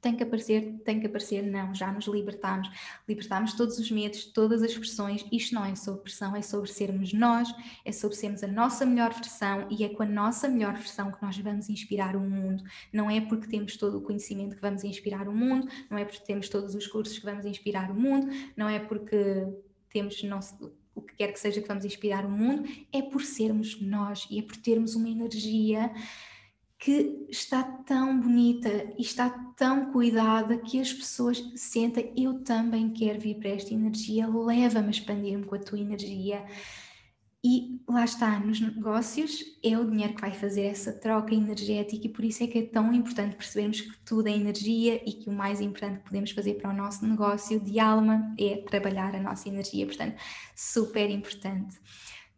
tem que aparecer, tem que aparecer, não, já nos libertamos, libertamos todos os medos, todas as pressões, isto não é sobre pressão, é sobre sermos nós, é sobre sermos a nossa melhor versão e é com a nossa melhor versão que nós vamos inspirar o mundo, não é porque temos todo o conhecimento que vamos inspirar o mundo, não é porque temos todos os cursos que vamos inspirar o mundo, não é porque temos não, o que quer que seja que vamos inspirar o mundo, é por sermos nós e é por termos uma energia que está tão bonita e está tão cuidada que as pessoas sentem eu também quero vir para esta energia, leva-me a expandir-me com a tua energia. E lá está, nos negócios é o dinheiro que vai fazer essa troca energética e por isso é que é tão importante percebermos que tudo é energia e que o mais importante que podemos fazer para o nosso negócio de alma é trabalhar a nossa energia, portanto, super importante.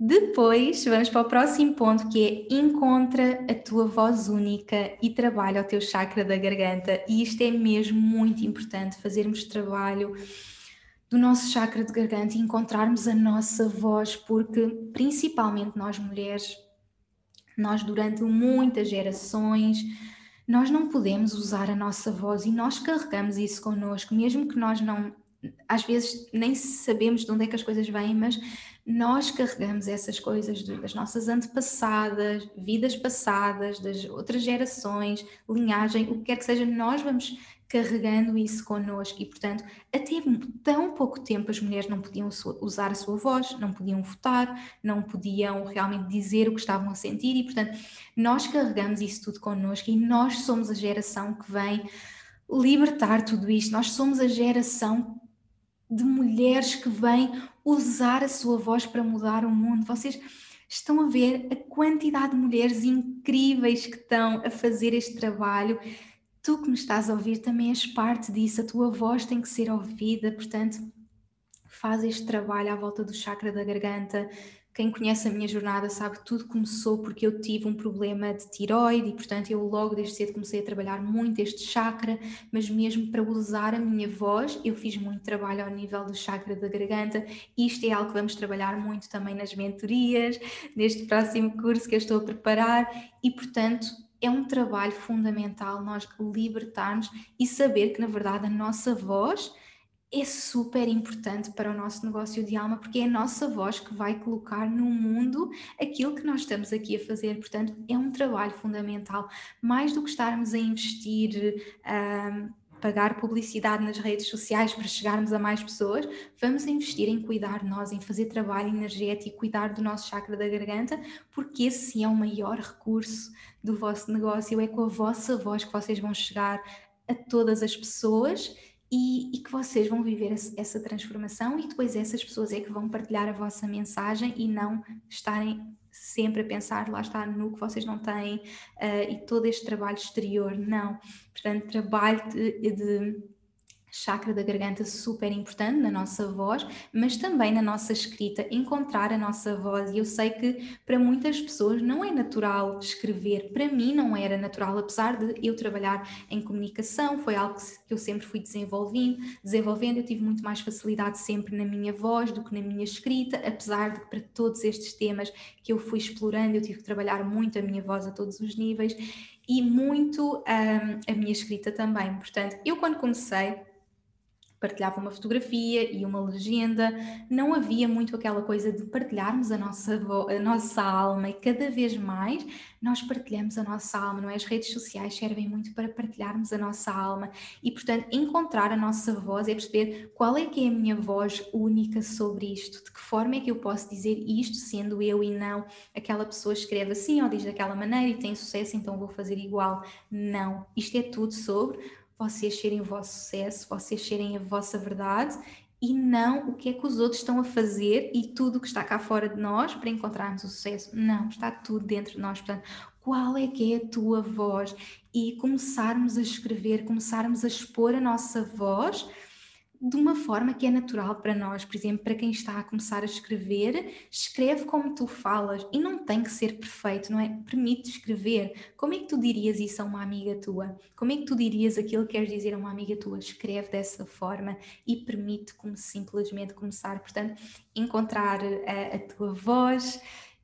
Depois, vamos para o próximo ponto que é encontra a tua voz única e trabalha o teu chakra da garganta. E isto é mesmo muito importante, fazermos trabalho do nosso chakra de garganta e encontrarmos a nossa voz, porque principalmente nós mulheres, nós durante muitas gerações, nós não podemos usar a nossa voz e nós carregamos isso connosco, mesmo que nós não, às vezes nem sabemos de onde é que as coisas vêm, mas nós carregamos essas coisas das nossas antepassadas, vidas passadas, das outras gerações, linhagem, o que quer que seja, nós vamos carregando isso connosco. E, portanto, até tão pouco tempo as mulheres não podiam usar a sua voz, não podiam votar, não podiam realmente dizer o que estavam a sentir. E, portanto, nós carregamos isso tudo connosco e nós somos a geração que vem libertar tudo isto, nós somos a geração de mulheres que vêm usar a sua voz para mudar o mundo. Vocês estão a ver a quantidade de mulheres incríveis que estão a fazer este trabalho. Tu que me estás a ouvir também és parte disso, a tua voz tem que ser ouvida, portanto, faz este trabalho à volta do chakra da garganta, quem conhece a minha jornada sabe que tudo começou porque eu tive um problema de tiroide e, portanto, eu logo desde cedo comecei a trabalhar muito este chakra, mas mesmo para usar a minha voz, eu fiz muito trabalho ao nível do chakra da garganta. Isto é algo que vamos trabalhar muito também nas mentorias, neste próximo curso que eu estou a preparar e, portanto, é um trabalho fundamental nós libertarmos e saber que, na verdade, a nossa voz é super importante para o nosso negócio de alma, porque é a nossa voz que vai colocar no mundo aquilo que nós estamos aqui a fazer. Portanto, é um trabalho fundamental. Mais do que estarmos a investir. Um, pagar publicidade nas redes sociais para chegarmos a mais pessoas, vamos investir em cuidar de nós, em fazer trabalho energético, cuidar do nosso chakra da garganta, porque esse sim é o maior recurso do vosso negócio, é com a vossa voz que vocês vão chegar a todas as pessoas e, e, que vocês vão viver essa transformação e depois essas pessoas é que vão partilhar a vossa mensagem e não estarem sempre a pensar, lá está, no que vocês não têm uh, e todo este trabalho exterior, não. Portanto, trabalho de, de chakra da garganta super importante na nossa voz, mas também na nossa escrita, encontrar a nossa voz. E eu sei que para muitas pessoas não é natural escrever, para mim não era natural, apesar de eu trabalhar em comunicação, foi algo que eu sempre fui desenvolvendo, desenvolvendo, eu tive muito mais facilidade sempre na minha voz do que na minha escrita, apesar de que para todos estes temas que eu fui explorando, eu tive que trabalhar muito a minha voz a todos os níveis e muito um, a minha escrita também. Portanto, eu quando comecei partilhava uma fotografia e uma legenda, não havia muito aquela coisa de partilharmos a nossa, a nossa alma e cada vez mais nós partilhamos a nossa alma, não é? As redes sociais servem muito para partilharmos a nossa alma e, portanto, encontrar a nossa voz é perceber qual é que é a minha voz única sobre isto, de que forma é que eu posso dizer isto sendo eu e não aquela pessoa escreve assim ou diz daquela maneira e tem sucesso, então vou fazer igual. Não, isto é tudo sobre vocês serem o vosso sucesso, vocês serem a vossa verdade e não o que é que os outros estão a fazer e tudo o que está cá fora de nós para encontrarmos o sucesso. Não, está tudo dentro de nós. Portanto, qual é que é a tua voz? E começarmos a escrever, começarmos a expor a nossa voz de uma forma que é natural para nós. Por exemplo, para quem está a começar a escrever, escreve como tu falas e não tem que ser perfeito, não é? Permite escrever. Como é que tu dirias isso a uma amiga tua? Como é que tu dirias aquilo que queres dizer a uma amiga tua? Escreve dessa forma e permite como simplesmente começar. Portanto, encontrar a, a tua voz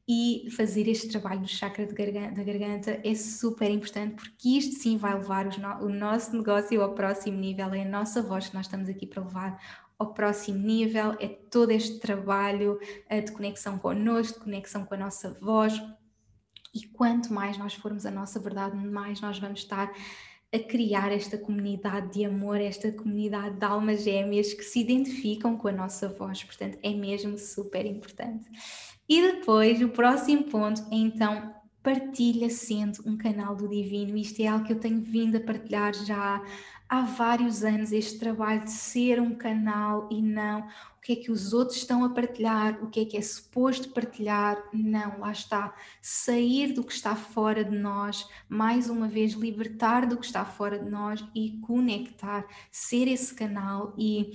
e fazer este trabalho do chakra garganta, da garganta é super importante porque isto sim vai levar no, o nosso negócio ao próximo nível, é a nossa voz que nós estamos aqui para levar ao próximo nível, é todo este trabalho uh, de conexão connosco, de conexão com a nossa voz e quanto mais nós formos a nossa verdade, mais nós vamos estar a criar esta comunidade de amor, esta comunidade de almas gêmeas que se identificam com a nossa voz, portanto é mesmo super importante. E depois, o próximo ponto é então partilha sendo um canal do Divino. Isto é algo que eu tenho vindo a partilhar já há vários anos, este trabalho de ser um canal e não o que é que os outros estão a partilhar, o que é que é suposto partilhar. Não, lá está. Sair do que está fora de nós, mais uma vez, libertar do que está fora de nós e conectar, ser esse canal e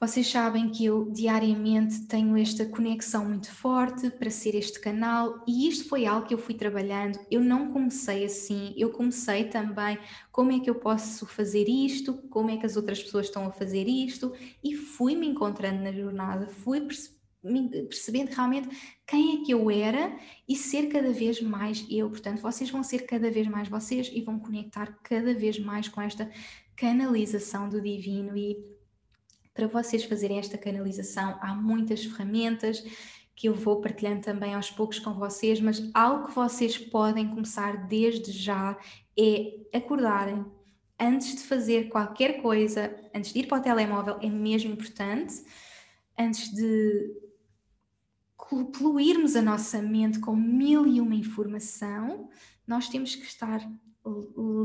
vocês sabem que eu diariamente tenho esta conexão muito forte para ser este canal e isto foi algo que eu fui trabalhando. Eu não comecei assim, eu comecei também como é que eu posso fazer isto, como é que as outras pessoas estão a fazer isto e fui me encontrando na jornada, fui percebendo realmente quem é que eu era e ser cada vez mais eu. Portanto, vocês vão ser cada vez mais vocês e vão conectar cada vez mais com esta canalização do divino e para vocês fazerem esta canalização, há muitas ferramentas que eu vou partilhando também aos poucos com vocês, mas algo que vocês podem começar desde já é acordarem. Antes de fazer qualquer coisa, antes de ir para o telemóvel, é mesmo importante, antes de poluirmos a nossa mente com mil e uma informação, nós temos que estar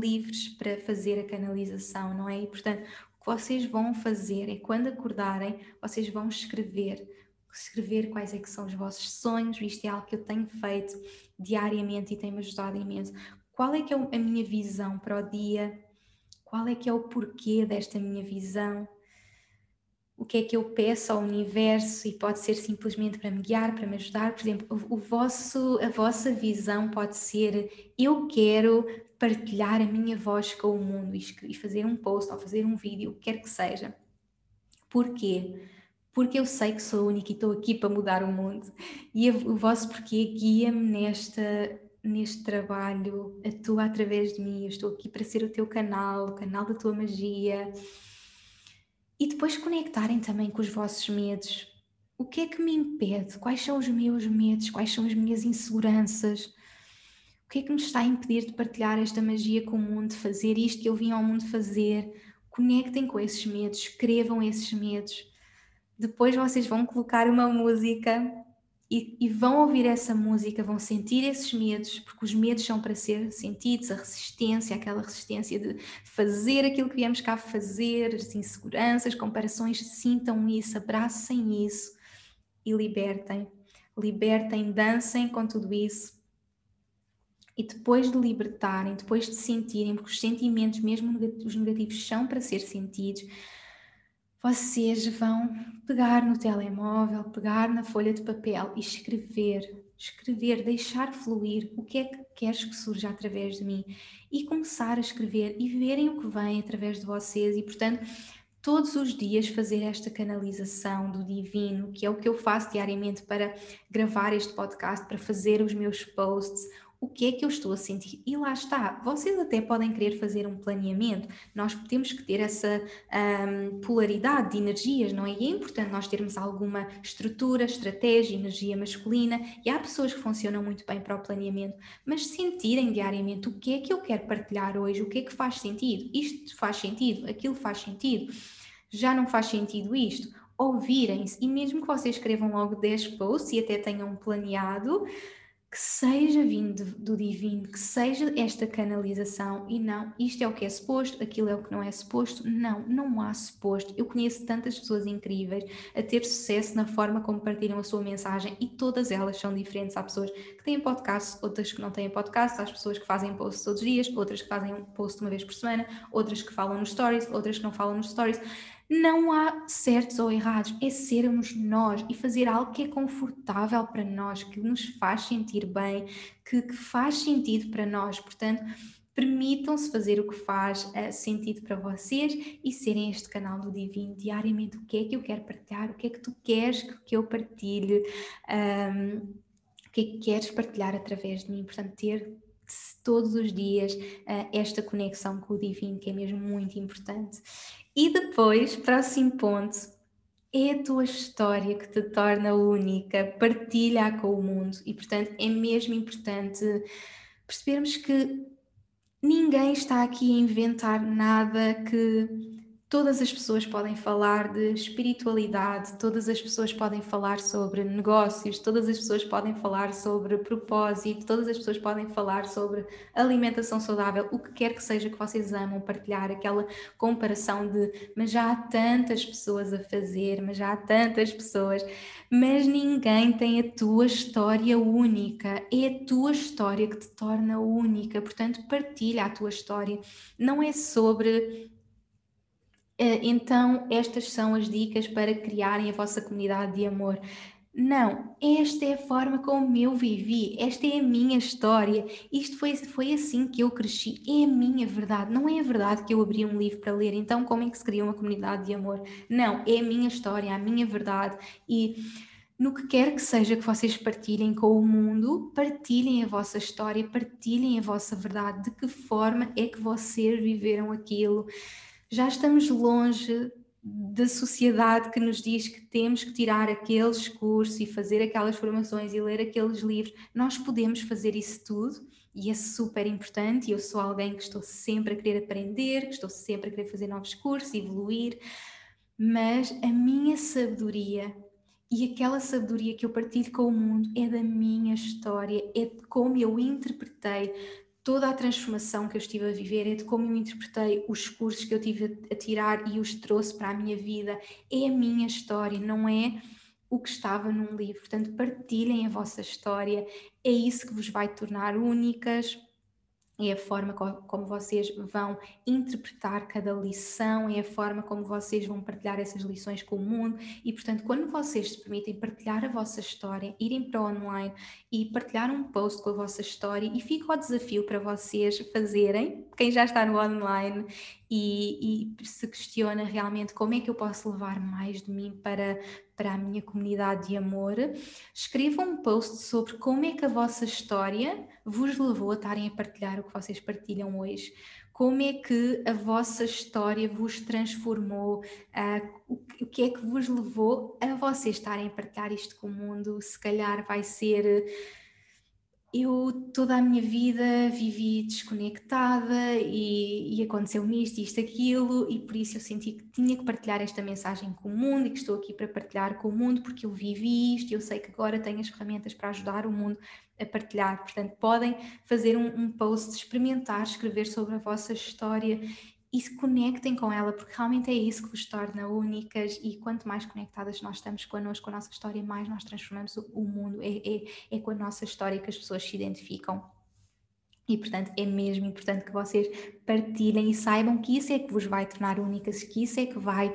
livres para fazer a canalização, não é? E portanto, que vocês vão fazer é quando acordarem, vocês vão escrever, escrever quais é que são os vossos sonhos, isto é algo que eu tenho feito diariamente e tem-me ajudado imenso. Qual é que é a minha visão para o dia? Qual é que é o porquê desta minha visão? O que é que eu peço ao universo e pode ser simplesmente para me guiar, para me ajudar. Por exemplo, o, vosso, a vossa visão pode ser eu quero partilhar a minha voz com o mundo e fazer um post ou fazer um vídeo, o que quer que seja. Porquê? Porque eu sei que sou única e estou aqui para mudar o mundo. E o vosso porquê guia-me nesta, neste trabalho, atua através de mim. Eu estou aqui para ser o teu canal, o canal da tua magia. E depois conectarem também com os vossos medos. O que é que me impede? Quais são os meus medos? Quais são as minhas inseguranças? Que é que me está a impedir de partilhar esta magia com o mundo, de fazer isto que eu vim ao mundo fazer? Conectem com esses medos, escrevam esses medos. Depois vocês vão colocar uma música e, e, vão ouvir essa música, vão sentir esses medos, porque os medos são para ser sentidos, a resistência, aquela resistência de fazer aquilo que viemos cá fazer, as inseguranças, comparações, sintam isso, abracem isso e libertem. Libertem, dancem com tudo isso e depois de libertarem, depois de sentirem, porque os sentimentos, mesmo os negativos, são para ser sentidos, vocês vão pegar no telemóvel, pegar na folha de papel e escrever, escrever, deixar fluir o que é que queres que surja através de mim. E começar a escrever e verem o que vem através de vocês. E, portanto, todos os dias fazer esta canalização do divino, que é o que eu faço diariamente para gravar este podcast, para fazer os meus posts, o que é que eu estou a sentir. E lá está, vocês até podem querer fazer um planeamento, nós temos que ter essa um, polaridade de energias, não é? E é importante nós termos alguma estrutura, estratégia, energia masculina, e há pessoas que funcionam muito bem para o planeamento, mas sentirem diariamente o que é que eu quero partilhar hoje, o que é que faz sentido, isto faz sentido, aquilo faz sentido, já não faz sentido isto ouvirem-se e mesmo que vocês escrevam logo 10 posts e até tenham planeado, que seja vindo do divino, que seja esta canalização e não, isto é o que é suposto, aquilo é o que não é suposto. Não, não há suposto. Eu conheço tantas pessoas incríveis a ter sucesso na forma como partilham a sua mensagem e todas elas são diferentes. Há pessoas que têm podcast, outras que não têm podcast, há pessoas que fazem post todos os dias, outras que fazem um post uma vez por semana, outras que falam nos stories, outras que não falam nos stories. Não há certos ou errados, é sermos nós e fazer algo que é confortável para nós, que nos faz sentir bem, que, que faz sentido para nós. Portanto, permitam-se fazer o que faz uh, sentido para vocês e serem este canal do Divino diariamente. O que é que eu quero partilhar? O que é que tu queres que eu partilhe? Um, o que é que queres partilhar através de mim? Portanto, ter todos os dias uh, esta conexão com o Divino, que é mesmo muito importante. E depois, próximo ponto, é a tua história que te torna única, partilha com o mundo. E, portanto, é mesmo importante percebermos que ninguém está aqui a inventar nada que Todas as pessoas podem falar de espiritualidade, todas as pessoas podem falar sobre negócios, todas as pessoas podem falar sobre propósito, todas as pessoas podem falar sobre alimentação saudável, o que quer que seja que vocês amam partilhar, aquela comparação de mas já há tantas pessoas a fazer, mas já há tantas pessoas, mas ninguém tem a tua história única, é a tua história que te torna única, portanto partilha a tua história, não é sobre então estas são as dicas para criarem a vossa comunidade de amor. Não, esta é a forma como eu vivi, esta é a minha história, isto foi, foi assim que eu cresci, é a minha verdade, não é a verdade que eu abri um livro para ler, então como é que se cria uma comunidade de amor? Não, é a minha história, a minha verdade. E no que quer que seja que vocês partilhem com o mundo, partilhem a vossa história, partilhem a vossa verdade, de que forma é que vocês viveram aquilo já estamos longe da sociedade que nos diz que temos que tirar aqueles cursos e fazer aquelas formações e ler aqueles livros. Nós podemos fazer isso tudo e é super importante. Eu sou alguém que estou sempre a querer aprender, que estou sempre a querer fazer novos cursos, evoluir, mas a minha sabedoria e aquela sabedoria que eu partilho com o mundo é da minha história, é de como eu interpretei toda a transformação que eu estive a viver, é de como eu interpretei os cursos que eu tive a tirar e os trouxe para a minha vida. É a minha história, não é o que estava num livro. Portanto, partilhem a vossa história, é isso que vos vai tornar únicas, é a forma como vocês vão interpretar cada lição, é a forma como vocês vão partilhar essas lições com o mundo. E, portanto, quando vocês se permitem partilhar a vossa história, irem para online e partilhar um post com a vossa história e fica o desafio para vocês fazerem, quem já está no online e, e se questiona realmente como é que eu posso levar mais de mim para, para a minha comunidade de amor, escrevam um post sobre como é que a vossa história vos levou a estarem a partilhar o que vocês partilham hoje. Como é que a vossa história vos transformou? Uh, o, que é que vos levou a vocês estarem a partilhar isto com o mundo? Se calhar vai ser eu toda a minha vida vivi desconectada e, e aconteceu-me isto, isto, aquilo, e por isso eu senti que tinha que partilhar esta mensagem com o mundo e que estou aqui para partilhar com o mundo porque eu vivi isto e eu sei que agora tenho as ferramentas para ajudar o mundo a partilhar. Portanto, podem fazer um, um post, experimentar, escrever sobre a vossa história e se conectem com ela, porque realmente é isso que vos torna únicas e quanto mais conectadas nós estamos connosco, com a nossa história, mais nós transformamos o, mundo. É, é, é com a nossa história que as pessoas se identificam. E portanto é mesmo importante que vocês partilhem e saibam que isso é que vos vai tornar únicas, que isso é que vai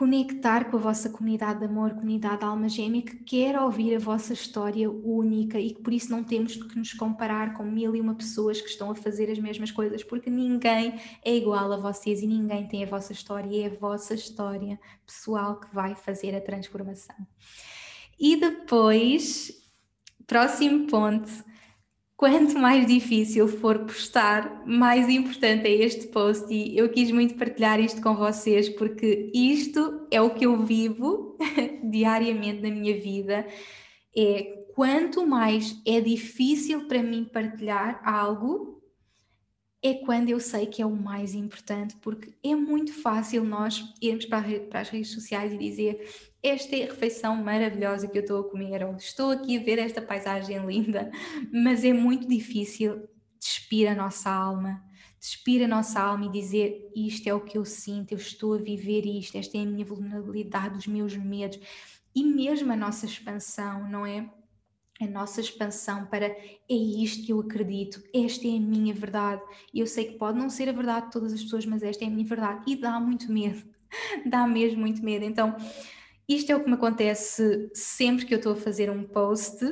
conectar com a vossa comunidade de amor, comunidade de alma gêmea, que quer ouvir a vossa história única e que por isso não temos que nos comparar com mil e uma pessoas que estão a fazer as mesmas coisas, porque ninguém é igual a vocês e ninguém tem a vossa história, e é a vossa história pessoal que vai fazer a transformação. E depois, próximo ponto, quanto mais difícil for postar, mais importante é este post e eu quis muito partilhar isto com vocês porque isto é o que eu vivo diariamente na minha vida. É quanto mais é difícil para mim partilhar algo, é quando eu sei que é o mais importante, porque é muito fácil nós irmos para, as redes sociais e dizer esta é a refeição maravilhosa que eu estou a comer, ou estou aqui a ver esta paisagem linda, mas é muito difícil despir a nossa alma, despir a nossa alma e dizer isto é o que eu sinto, eu estou a viver isto, esta é a minha vulnerabilidade, os meus medos, e mesmo a nossa expansão, não é? A nossa expansão para é isto que eu acredito, esta é a minha verdade. E eu sei que pode não ser a verdade de todas as pessoas, mas esta é a minha verdade. E dá muito medo, dá mesmo muito medo. Então, isto é o que me acontece sempre que eu estou a fazer um post,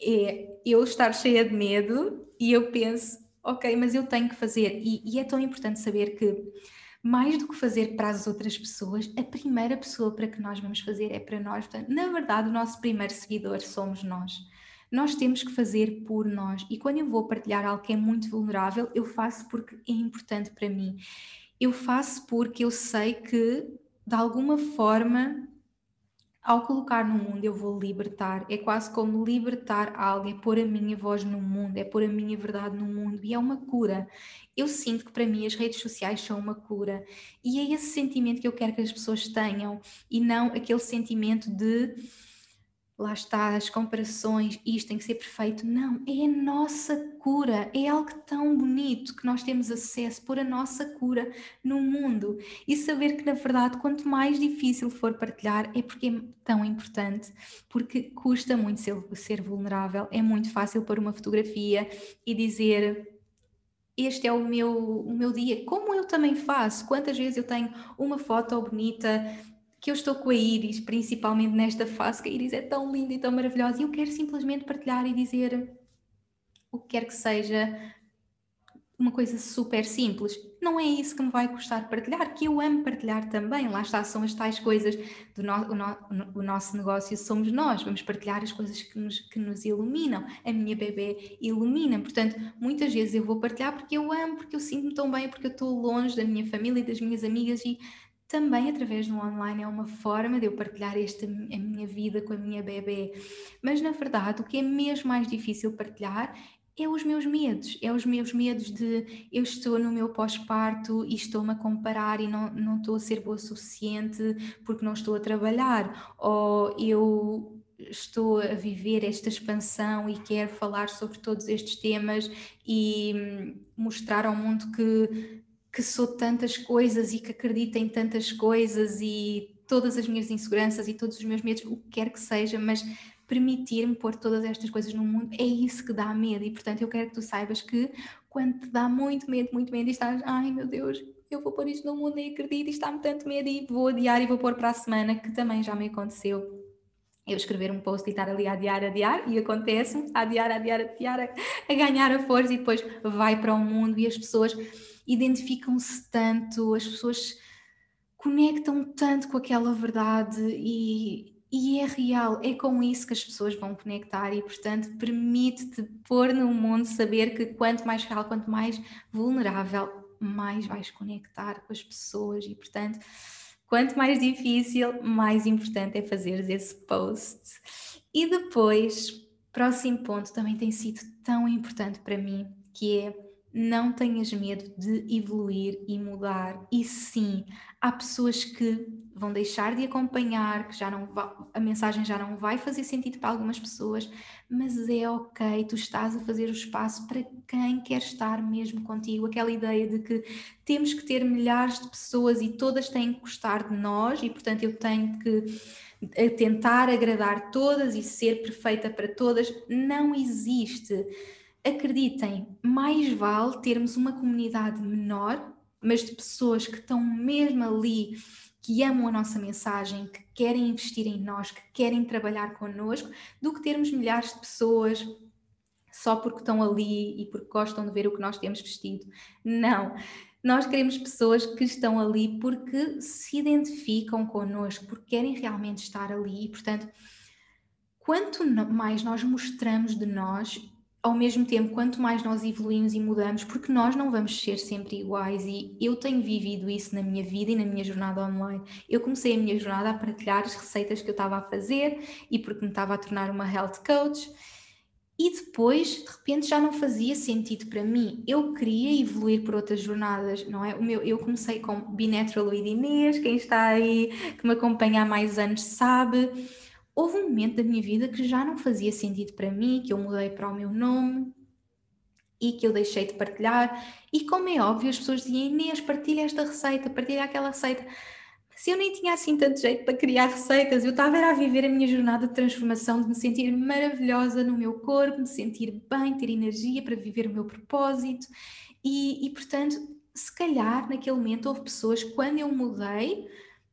é eu estar cheia de medo e eu penso, ok, mas eu tenho que fazer. E, e é tão importante saber que mais do que fazer para as outras pessoas, a primeira pessoa para que nós vamos fazer é para nós. Portanto, na verdade, o nosso primeiro seguidor somos nós. Nós temos que fazer por nós. E quando eu vou partilhar algo que é muito vulnerável, eu faço porque é importante para mim. Eu faço porque eu sei que, de alguma forma, ao colocar no mundo, eu vou libertar. É quase como libertar algo, é pôr a minha voz no mundo, é pôr a minha verdade no mundo e é uma cura. Eu sinto que para mim as redes sociais são uma cura e é esse sentimento que eu quero que as pessoas tenham e não aquele sentimento de lá está, as comparações, isto tem que ser perfeito. Não, é a nossa cura, é algo tão bonito que nós temos acesso por a nossa cura no mundo. E saber que, na verdade, quanto mais difícil for partilhar, é porque é tão importante, porque custa muito ser, ser vulnerável, é muito fácil pôr uma fotografia e dizer este é o meu, o meu dia, como eu também faço. Quantas vezes eu tenho uma foto bonita que eu estou com a Iris, principalmente nesta fase, que a Iris é tão linda e tão maravilhosa, e eu quero simplesmente partilhar e dizer o que quer que seja, uma coisa super simples. Não é isso que me vai custar partilhar, que eu amo partilhar também. Lá está, são as tais coisas do no, o, no, o nosso negócio, somos nós. Vamos partilhar as coisas que nos, que nos iluminam. A minha bebê ilumina. Portanto, muitas vezes eu vou partilhar porque eu amo, porque eu sinto-me tão bem, porque eu estou longe da minha família e das minhas amigas e também através do online é uma forma de eu partilhar esta, a minha vida com a minha bebê. Mas na verdade, o que é mesmo mais difícil partilhar é os meus medos, é os meus medos de eu estou no meu pós-parto e estou-me a comparar e não, não estou a ser boa o suficiente porque não estou a trabalhar, ou eu estou a viver esta expansão e quero falar sobre todos estes temas e hum, mostrar ao mundo que que sou tantas coisas e que acredito em tantas coisas e todas as minhas inseguranças e todos os meus medos, o que quer que seja, mas permitir-me pôr todas estas coisas no mundo é isso que dá medo. E portanto, eu quero que tu saibas que quando te dá muito medo, muito medo, e estás, ai meu Deus, eu vou pôr isto no mundo, nem acredito, e está-me tanto medo, e vou adiar e vou pôr para a semana, que também já me aconteceu. Eu escrever um post e estar ali a adiar, adiar, e acontece-me, a adiar, adiar, adiar, a ganhar a força, e depois vai para o mundo e as pessoas identificam-se tanto, as pessoas conectam tanto com aquela verdade e, e é real, é com isso que as pessoas vão conectar e, portanto, permite-te pôr no mundo saber que quanto mais real, quanto mais vulnerável, mais vais conectar com as pessoas e, portanto, quanto mais difícil, mais importante é fazer esse post. E depois, próximo ponto também tem sido tão importante para mim, que é não tenhas medo de evoluir e mudar. E sim, há pessoas que vão deixar de acompanhar, que já não a mensagem já não vai fazer sentido para algumas pessoas, mas é ok, tu estás a fazer o espaço para quem quer estar mesmo contigo. Aquela ideia de que temos que ter milhares de pessoas e todas têm que gostar de nós, e portanto eu tenho que tentar agradar todas e ser perfeita para todas, não existe acreditem, mais vale termos uma comunidade menor, mas de pessoas que estão mesmo ali, que amam a nossa mensagem, que querem investir em nós, que querem trabalhar connosco, do que termos milhares de pessoas só porque estão ali e porque gostam de ver o que nós temos vestido. Não. Nós queremos pessoas que estão ali porque se identificam connosco, porque querem realmente estar ali e, portanto, quanto mais nós mostramos de nós, ao mesmo tempo, quanto mais nós evoluímos e mudamos, porque nós não vamos ser sempre iguais, e eu tenho vivido isso na minha vida e na minha jornada online. Eu comecei a minha jornada a partilhar as receitas que eu estava a fazer e porque me estava a tornar uma health coach. E depois, de repente, já não fazia sentido para mim. Eu queria evoluir por outras jornadas, não é? O meu, eu comecei com Binatural with Inês, quem está aí, que me acompanha há mais anos sabe houve um momento da minha vida que já não fazia sentido para mim, que eu mudei para o meu nome e que eu deixei de partilhar. E como é óbvio, as pessoas diziam: Inês, partilha esta receita, partilha aquela receita. Mas eu nem tinha assim tanto jeito para criar receitas, eu estava a viver a minha jornada de transformação, de me sentir maravilhosa no meu corpo, de sentir bem, ter energia para viver o meu propósito. E, e portanto, se calhar naquele momento houve pessoas, quando eu mudei,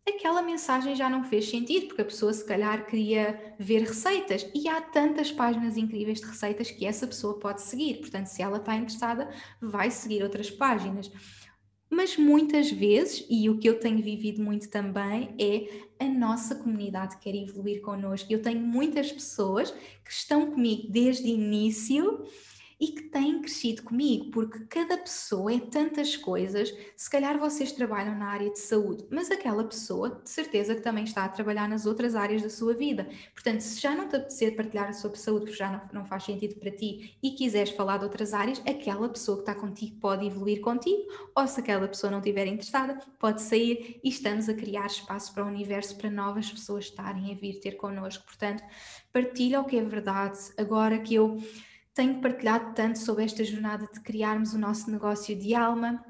aquela mensagem já não fez sentido, porque a pessoa se calhar queria ver receitas e há tantas páginas incríveis de receitas que essa pessoa pode seguir. Portanto, se ela está interessada, vai seguir outras páginas. Mas muitas vezes, e o que eu tenho vivido muito também, é a nossa comunidade quer evoluir connosco. Eu tenho muitas pessoas que estão comigo desde o início e que têm crescido comigo, porque cada pessoa é tantas coisas. Se calhar vocês trabalham na área de saúde, mas aquela pessoa, de certeza, que também está a trabalhar nas outras áreas da sua vida. Portanto, se já não te apetecer partilhar sobre saúde, porque já não, não faz sentido para ti e quiseres falar de outras áreas, aquela pessoa que está contigo pode evoluir contigo, ou se aquela pessoa não estiver interessada, pode sair e estamos a criar espaço para o universo para novas pessoas estarem a vir ter connosco. Portanto, partilha o que é verdade. Agora que eu tenho partilhado tanto sobre esta jornada de criarmos o nosso negócio de alma,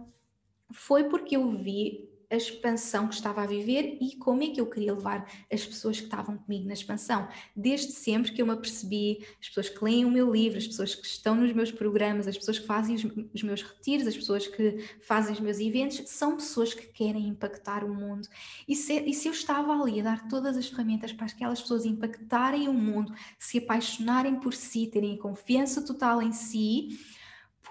foi porque eu vi a expansão que estava a viver e como é que eu queria levar as pessoas que estavam comigo na expansão. Desde sempre que eu me apercebi, as pessoas que leem o meu livro, as pessoas que estão nos meus programas, as pessoas que fazem os, meus retiros, as pessoas que fazem os meus eventos, são pessoas que querem impactar o mundo. E se, e se eu estava ali a dar todas as ferramentas para aquelas pessoas impactarem o mundo, se apaixonarem por si, terem confiança total em si,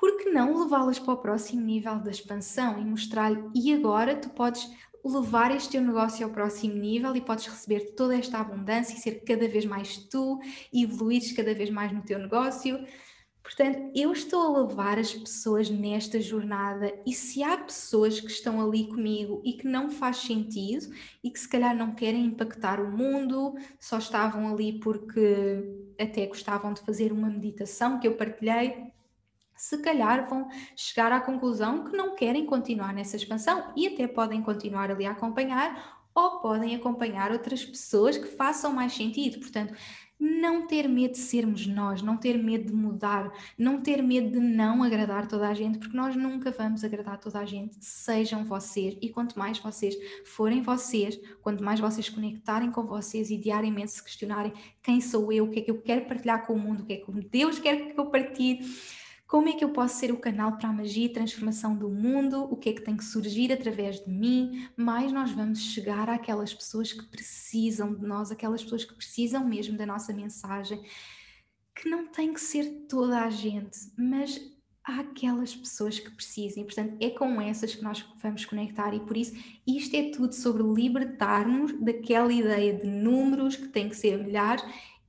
por que não levá-las para o próximo nível da expansão e mostrar-lhe, e agora tu podes levar este teu negócio ao próximo nível e podes receber toda esta abundância e ser cada vez mais tu e cada vez mais no teu negócio. Portanto, eu estou a levar as pessoas nesta jornada e se há pessoas que estão ali comigo e que não faz sentido e que se calhar não querem impactar o mundo, só estavam ali porque até gostavam de fazer uma meditação que eu partilhei, se calhar vão chegar à conclusão que não querem continuar nessa expansão e até podem continuar ali a acompanhar ou podem acompanhar outras pessoas que façam mais sentido. Portanto, não ter medo de sermos nós, não ter medo de mudar, não ter medo de não agradar toda a gente, porque nós nunca vamos agradar toda a gente, sejam vocês. E quanto mais vocês forem vocês, quanto mais vocês conectarem com vocês e diariamente se questionarem quem sou eu, o que é que eu quero partilhar com o mundo, o que é que Deus quer que eu partilhe como é que eu posso ser o canal para a magia e transformação do mundo? O que é que tem que surgir através de mim? Mais nós vamos chegar àquelas pessoas que precisam de nós, aquelas pessoas que precisam mesmo da nossa mensagem, que não tem que ser toda a gente, mas há aquelas pessoas que precisem. Portanto, é com essas que nós vamos conectar e por isso isto é tudo sobre libertar-nos daquela ideia de números que tem que ser milhares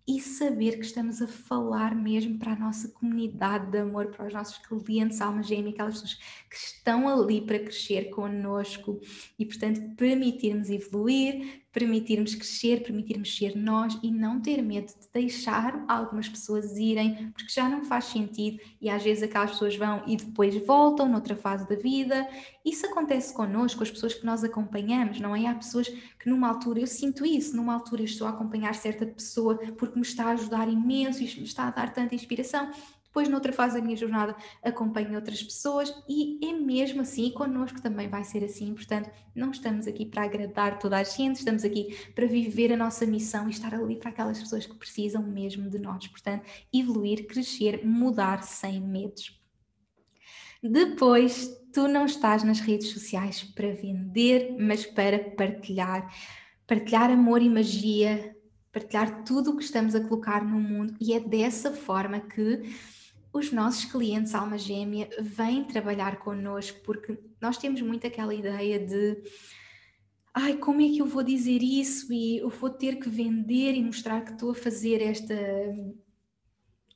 e saber que estamos a falar mesmo para a nossa comunidade de amor, para os nossos clientes, alma gêmea, aquelas pessoas que estão ali para crescer connosco e, portanto, permitirmos evoluir, permitirmos crescer, permitirmos ser nós e não ter medo de deixar algumas pessoas irem, porque já não faz sentido e às vezes aquelas pessoas vão e depois voltam noutra fase da vida. Isso acontece connosco, as pessoas que nós acompanhamos, não é? Há pessoas que numa altura, eu sinto isso, numa altura estou a acompanhar certa pessoa me está a ajudar imenso e me está a dar tanta inspiração depois, noutra fase da minha jornada, acompanho outras pessoas e é mesmo assim, connosco também vai ser assim. Portanto, não estamos aqui para agradar toda a gente, estamos aqui para viver a nossa missão e estar ali para aquelas pessoas que precisam mesmo de nós. Portanto, evoluir, crescer, mudar sem medos. Depois, tu não estás nas redes sociais para vender, mas para partilhar. Partilhar amor e magia, partilhar tudo o que estamos a colocar no mundo, e é dessa forma que os nossos clientes alma gêmea vêm trabalhar connosco porque nós temos muito aquela ideia de ai, como é que eu vou dizer isso e eu vou ter que vender e mostrar que estou a fazer esta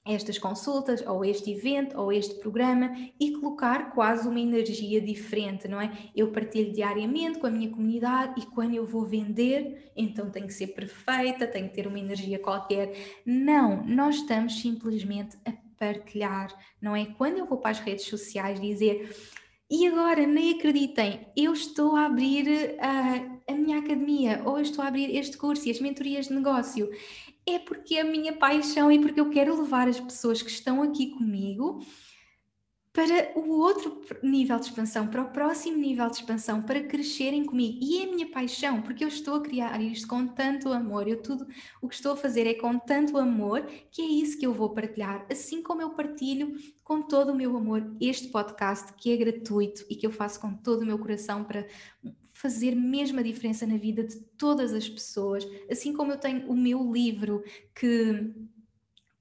estas consultas, ou este evento, ou este programa, e colocar quase uma energia diferente, não é? Eu partilho diariamente com a minha comunidade e quando eu vou vender, então tem que ser perfeita, tem que ter uma energia qualquer. Não, nós estamos simplesmente a partilhar, não é? Quando eu vou para as redes sociais dizer e agora, nem acreditem, eu estou a abrir uh, a minha academia ou eu estou a abrir este curso e as mentorias de negócio. É porque é a minha paixão e porque eu quero levar as pessoas que estão aqui comigo para o outro nível de expansão, para o próximo nível de expansão, para crescerem comigo. E é a minha paixão, porque eu estou a criar isto com tanto amor. Eu tudo o que estou a fazer é com tanto amor que é isso que eu vou partilhar, assim como eu partilho com todo o meu amor este podcast que é gratuito e que eu faço com todo o meu coração para fazer mesmo a diferença na vida de todas as pessoas, assim como eu tenho o meu livro que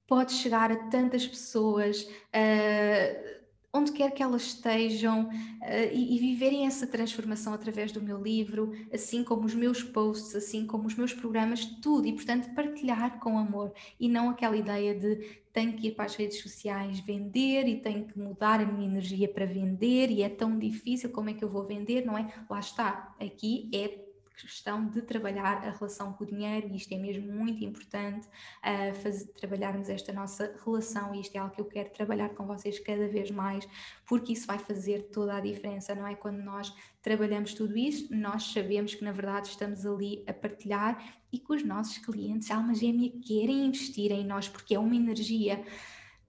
pode chegar a tantas pessoas. Uh, onde quer que elas estejam uh, e, e, viverem essa transformação através do meu livro, assim como os meus posts, assim como os meus programas, tudo. E, portanto, partilhar com amor e não aquela ideia de tenho que ir para as redes sociais vender e tenho que mudar a minha energia para vender e é tão difícil, como é que eu vou vender? Não é? Lá está, aqui é questão de trabalhar a relação com o dinheiro, e isto é mesmo muito importante, uh, fazer, trabalharmos esta nossa relação, e isto é algo que eu quero trabalhar com vocês cada vez mais, porque isso vai fazer toda a diferença, não é? Quando nós trabalhamos tudo isto, nós sabemos que na verdade estamos ali a partilhar e que os nossos clientes, a alma gêmea, querem investir em nós, porque é uma energia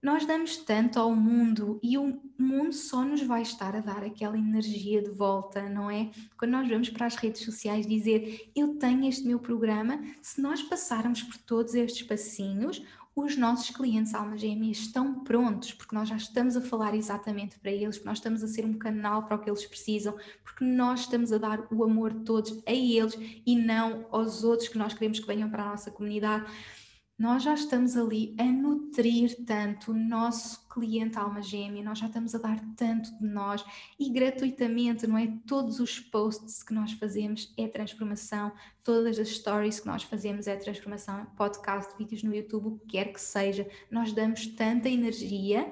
nós damos tanto ao mundo e o mundo só nos vai estar a dar aquela energia de volta, não é? Quando nós vamos para as redes sociais dizer eu tenho este meu programa, se nós passarmos por todos estes passinhos, os nossos clientes alma gêmea estão prontos, porque nós já estamos a falar exatamente para eles, porque nós estamos a ser um canal para o que eles precisam, porque nós estamos a dar o amor de todos a eles e não aos outros que nós queremos que venham para a nossa comunidade nós já estamos ali a nutrir tanto o nosso cliente alma gêmea, nós já estamos a dar tanto de nós e gratuitamente, não é? Todos os posts que nós fazemos é transformação, todas as stories que nós fazemos é transformação, podcast, vídeos no YouTube, o que quer que seja, nós damos tanta energia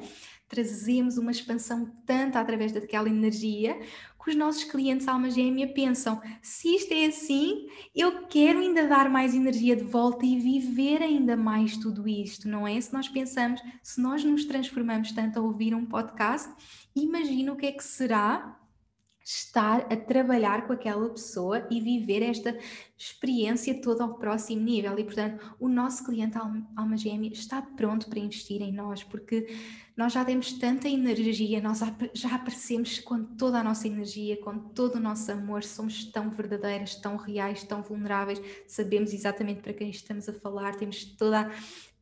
trazemos uma expansão tanta através daquela energia que os nossos clientes alma gêmea pensam: se isto é assim, eu quero ainda dar mais energia de volta e viver ainda mais tudo isto, não é? Se nós pensamos, se nós nos transformamos tanto a ouvir um podcast, imagina o que é que será estar a trabalhar com aquela pessoa e viver esta experiência toda ao próximo nível. E, portanto, o nosso cliente alma gêmea está pronto para investir em nós, porque nós já demos tanta energia, nós já aparecemos com toda a nossa energia, com todo o nosso amor, somos tão verdadeiras, tão reais, tão vulneráveis, sabemos exatamente para quem estamos a falar, temos toda a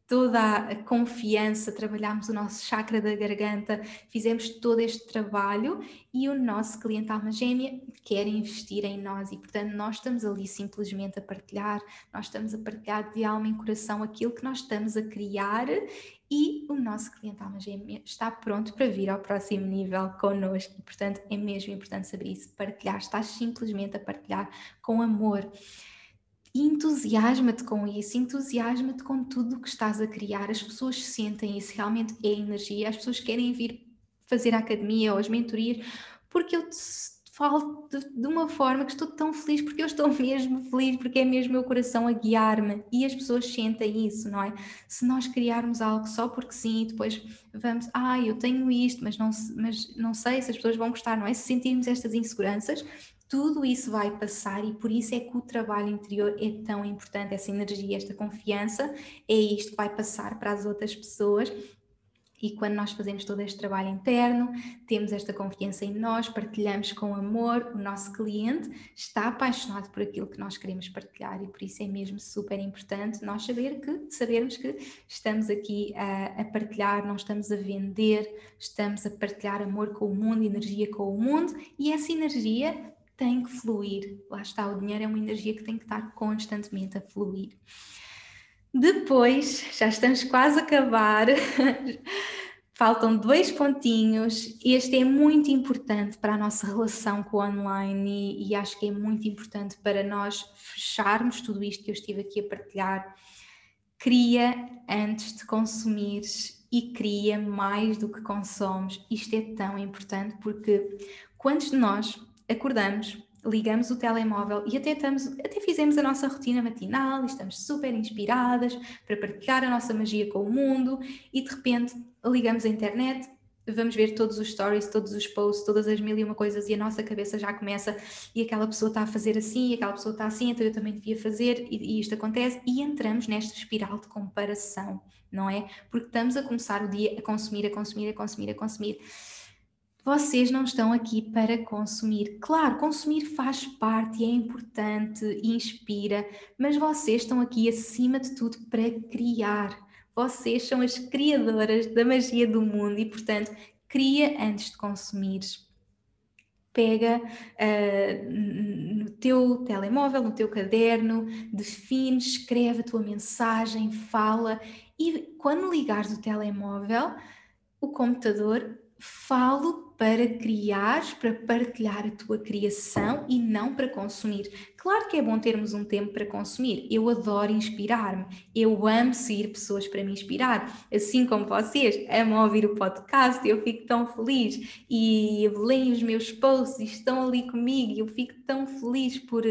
toda a confiança, trabalhámos o nosso chakra da garganta, fizemos todo este trabalho e o nosso cliente alma gêmea quer investir em nós e, portanto, nós estamos ali simplesmente a partilhar, nós estamos a partilhar de alma em coração aquilo que nós estamos a criar e o nosso cliente alma gêmea está pronto para vir ao próximo nível connosco. E, portanto, é mesmo importante saber isso, partilhar, estás simplesmente a partilhar com amor entusiasma-te com isso, entusiasma-te com tudo o que estás a criar. As pessoas sentem isso, realmente é energia. As pessoas querem vir fazer a academia ou as mentorias, porque eu te falo de, de, uma forma que estou tão feliz, porque eu estou mesmo feliz, porque é mesmo meu coração a guiar-me e as pessoas sentem isso, não é? Se nós criarmos algo só porque sim, depois vamos, ah, eu tenho isto, mas não, mas não sei se as pessoas vão gostar, não é? Se sentirmos estas inseguranças, tudo isso vai passar e por isso é que o trabalho interior é tão importante, essa energia, esta confiança, é isto que vai passar para as outras pessoas. E quando nós fazemos todo este trabalho interno, temos esta confiança em nós, partilhamos com amor, o nosso cliente está apaixonado por aquilo que nós queremos partilhar e por isso é mesmo super importante nós saber que, sabermos que estamos aqui a, a partilhar, não estamos a vender, estamos a partilhar amor com o mundo, energia com o mundo e essa energia tem que fluir. Lá está, o dinheiro é uma energia que tem que estar constantemente a fluir. Depois, já estamos quase a acabar. Faltam dois pontinhos. Este é muito importante para a nossa relação com o online e, e, acho que é muito importante para nós fecharmos tudo isto que eu estive aqui a partilhar. Cria antes de consumir e cria mais do que consomos. Isto é tão importante porque quantos de nós acordamos, ligamos o telemóvel e até, estamos, até fizemos a nossa rotina matinal e estamos super inspiradas para partilhar a nossa magia com o mundo e de repente ligamos a internet, vamos ver todos os stories, todos os posts, todas as mil e uma coisas e a nossa cabeça já começa e aquela pessoa está a fazer assim e aquela pessoa está assim, então eu também devia fazer e, e isto acontece e entramos nesta espiral de comparação, não é? Porque estamos a começar o dia a consumir, a consumir, a consumir, a consumir vocês não estão aqui para consumir. Claro, consumir faz parte, é importante, inspira, mas vocês estão aqui acima de tudo para criar. Vocês são as criadoras da magia do mundo e, portanto, cria antes de consumir. Pega uh, no teu telemóvel, no teu caderno, define, escreve a tua mensagem, fala e quando ligares o telemóvel, o computador falo para criar, para partilhar a tua criação e não para consumir. Claro que é bom termos um tempo para consumir. Eu adoro inspirar-me. Eu amo seguir pessoas para me inspirar. Assim como vocês amam ouvir o podcast, eu fico tão feliz e leem os meus posts e estão ali comigo e eu fico tão feliz por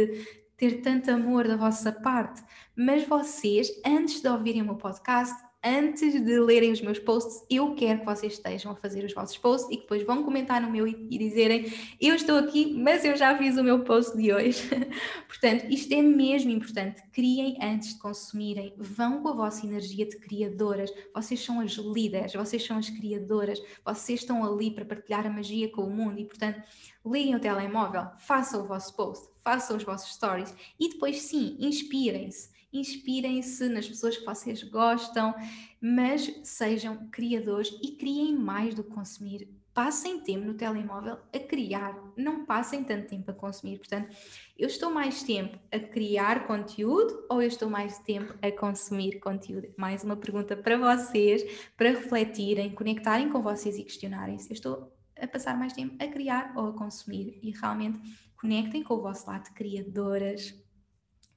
ter tanto amor da vossa parte. Mas vocês, antes de ouvirem o meu podcast, antes de lerem os meus posts, eu quero que vocês estejam a fazer os vossos posts e que depois vão comentar no meu e, dizerem eu estou aqui, mas eu já fiz o meu post de hoje. Portanto, isto é mesmo importante. Criem antes de consumirem. Vão com a vossa energia de criadoras. Vocês são as líderes, vocês são as criadoras. Vocês estão ali para partilhar a magia com o mundo e, portanto, liguem o telemóvel, façam o vosso post, façam os vossos stories e depois sim, inspirem-se inspirem-se nas pessoas que vocês gostam, mas sejam criadores e criem mais do que consumir. Passem tempo no telemóvel a criar, não passem tanto tempo a consumir. Portanto, eu estou mais tempo a criar conteúdo ou eu estou mais tempo a consumir conteúdo? Mais uma pergunta para vocês, para refletirem, conectarem com vocês e questionarem-se. Eu estou a passar mais tempo a criar ou a consumir? E realmente conectem com o vosso lado criadoras,